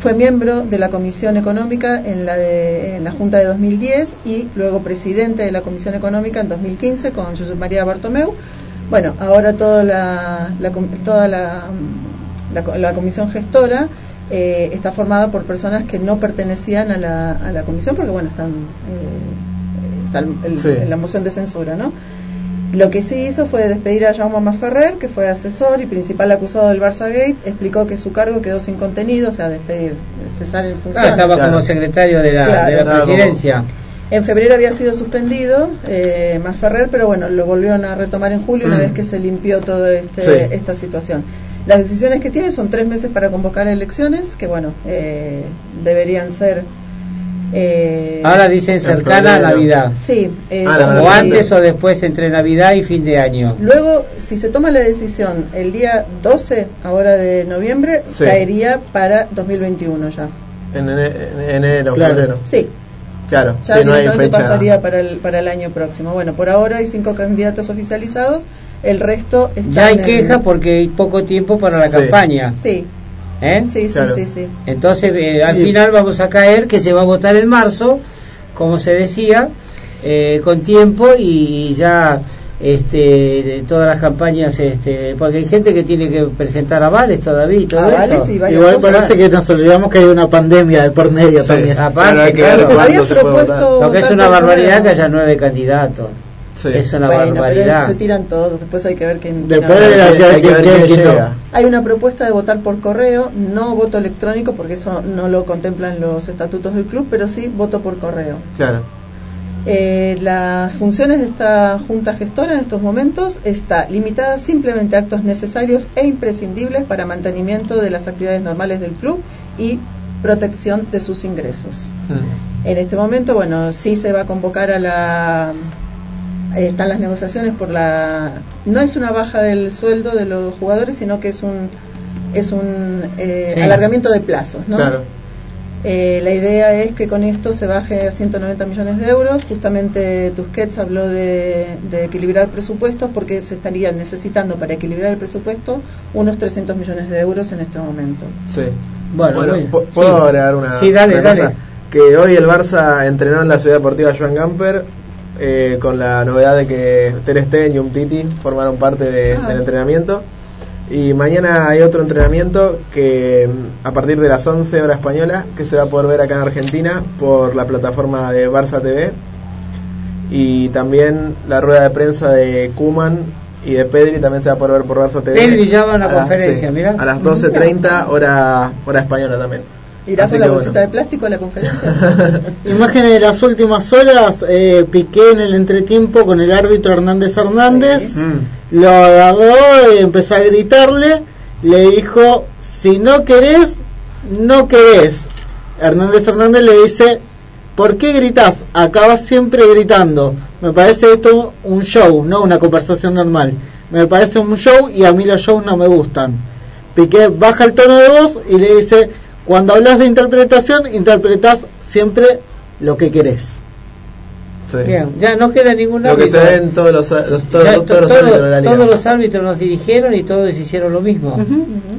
Fue miembro de la Comisión Económica en la, de- en la Junta de 2010 y luego presidente de la Comisión Económica en 2015 con Josep María Bartomeu. Bueno, ahora toda la, la toda la, la co- la comisión gestora eh, está formada por personas que no pertenecían a la, a comisión porque, bueno, están, eh, está el- el- Sí. en la moción de censura, ¿no? Lo que sí hizo fue despedir a Jaume Masferrer, que fue asesor y principal acusado del Barça Gate. Explicó que su cargo quedó sin contenido, o sea, despedir, cesar en Ah, funciones. estaba Claro. como secretario de la, Claro. de la presidencia. En febrero había sido suspendido eh, Masferrer, pero bueno, lo volvieron a retomar en julio una Mm. vez que se limpió toda este, Sí. esta situación. Las decisiones que tiene son tres meses para convocar elecciones, que bueno, eh, deberían ser... eh, Ahora dicen cercana a. Navidad. Sí, eh, Ah, sí. O antes o después entre Navidad y fin de año. Luego, si se toma la decisión el día 12, ahora de noviembre, Sí. caería para 2021 ya. En, ene- en enero, Claro. febrero. Sí, Claro, ya sí, no hay fecha. pasaría para el, para el año próximo. Bueno, por ahora hay cinco candidatos oficializados, el resto está Ya hay queja porque hay poco tiempo para la Sí. campaña. Sí, ¿eh? sí, sí, Claro. sí, sí. Entonces, eh, al Sí. final vamos a caer que se va a votar en marzo, como se decía, eh, con tiempo y ya este, de todas las campañas, este, porque hay gente que tiene que presentar avales todavía y todo Avales eso. y Igual cosas. parece que nos olvidamos que hay una pandemia de por medio Sí. también. Aparte, Claro, claro, propuesto lo que es una barbaridad que haya nueve candidatos. Sí. Es una Bueno, pero barbaridad. se tiran todos, después hay que ver quién... Después quién hay habla. que- Hay que ver quién- quién quién no. llega. Hay una propuesta de votar por correo, no voto electrónico porque eso no lo contemplan los estatutos del club, pero sí voto por correo. Claro. Eh, las funciones de esta junta gestora en estos momentos está limitada simplemente a actos necesarios e imprescindibles para mantenimiento de las actividades normales del club y protección de sus ingresos. Mm. En este momento, bueno, sí se va a convocar a la... eh, Están las negociaciones por la... No es una baja del sueldo de los jugadores, sino que es un es un eh, Sí. alargamiento de plazos, ¿no? Claro. Eh, la idea es que con esto se baje a 190 millones de euros. Justamente Tusquets habló de, de equilibrar presupuestos porque se estarían necesitando para equilibrar el presupuesto unos 300 millones de euros en este momento. Sí. Bueno, muy bien. ¿pu- ¿puedo Sí. agregar una, Sí, dale, una dale. cosa? Que hoy el Barça entrenó en la Ciudad Deportiva Joan Gamper eh, con la novedad de que Ter Stegen y Umtiti formaron parte de- Ah. del entrenamiento. Y mañana hay otro entrenamiento que mm, a partir de las 11 horas española que se va a poder ver acá en Argentina por la plataforma de Barça TV. Y también la rueda de prensa de Kuman y de Pedri también se va a poder ver por Barça TV. Pedri ya va a una las- conferencia, sí, mirá. A las 12.30 hora, hora española también. ¿Irás Así con la bolsita bueno. de plástico a la conferencia? (laughs) Imágenes de las últimas horas, eh, Piqué en el entretiempo con el árbitro Hernández Hernández, lo agarró y empezó a gritarle, le dijo, si no querés, no querés. Hernández Hernández le dice, ¿por qué gritas? Acabas siempre gritando. Me parece esto un show, no una conversación normal. Me parece un show y a mí los shows no me gustan. Piqué baja el tono de voz y le dice, cuando hablas de interpretación, interpretas siempre lo que querés. Sí. Bien, ya no queda ningún Lo que se árbitro. ve en todos los, los- todos, Ya, todos to- los árbitros de la liga. todos los árbitros nos dirigieron y todos hicieron lo mismo.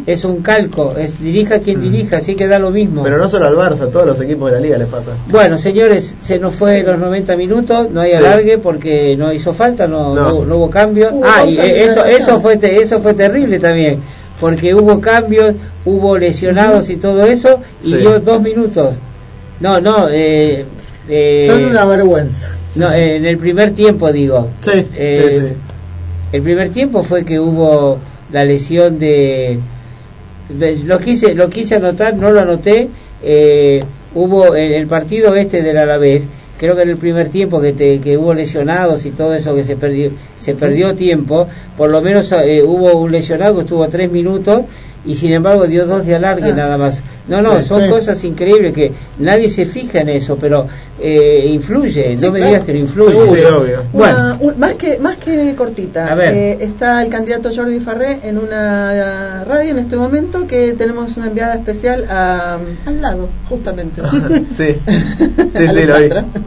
Es un calco, es dirija quien dirija, así que da lo mismo. Pero no solo al Barça, a todos los equipos de la liga les pasa. Bueno, señores, se nos fue los 90 minutos, no hay Sí. alargue porque no hizo falta, no, No. no, no hubo cambio. Ah, y eso, eso, fue te- eso fue terrible también, porque hubo cambios, hubo lesionados y todo eso, y Sí. dio dos minutos. No, no, eh, eh, Son una vergüenza. no, eh, en el primer tiempo digo. Sí, Eh, sí, sí. El primer tiempo fue que hubo la lesión de, de- lo quise lo quise anotar, no lo anoté. eh, hubo en el partido este del Alavés, creo que en el primer tiempo que te, que hubo lesionados y todo eso que se perdió se perdió tiempo, por lo menos eh, hubo un lesionado que estuvo tres minutos y sin embargo dio dos de alargue Ah. nada más. No, no, Sí, son sí. cosas increíbles que nadie se fija en eso, pero eh, influye, Sí, no me claro. digas que no influye. Sí, obvio. Bueno. Una- un- más que más que cortita. A ver. Eh, está el candidato Jordi Farré en una radio en este momento que tenemos una enviada especial a- al lado, justamente. sí, (laughs) sí, sí, lo vi.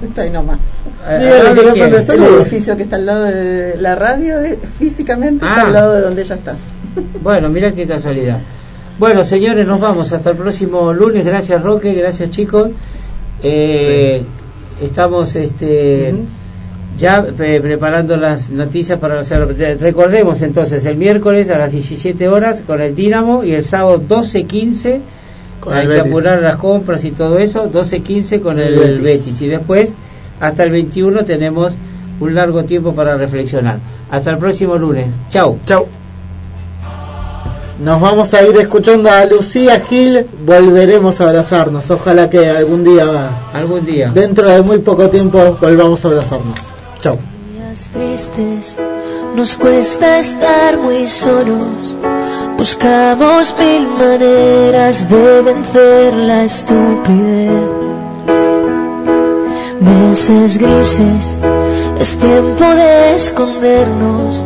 Está ahí nomás. Puede El edificio que está al lado de la radio eh, físicamente Ah. está al lado de donde ella está. Bueno, mira qué casualidad. Bueno, señores, nos vamos hasta el próximo lunes. Gracias, Roque. Gracias, chicos. Eh, Estamos este, ya pre- preparando las noticias para hacer. Recordemos entonces, el miércoles a las 17 horas con el Dinamo y el sábado 12.15. Con Hay que apurar las compras y todo eso. 12.15 con el, El Betis. Betis. Y después, hasta el 21, tenemos un largo tiempo para reflexionar. Hasta el próximo lunes. Chau. Chau. Nos vamos a ir escuchando a Lucía Gil, volveremos a abrazarnos. Ojalá que algún día, Algún día. dentro de muy poco tiempo, volvamos a abrazarnos. Chao. días tristes nos cuesta estar muy solos. Buscamos mil maneras de vencer la estupidez. Meses grises, es tiempo de escondernos.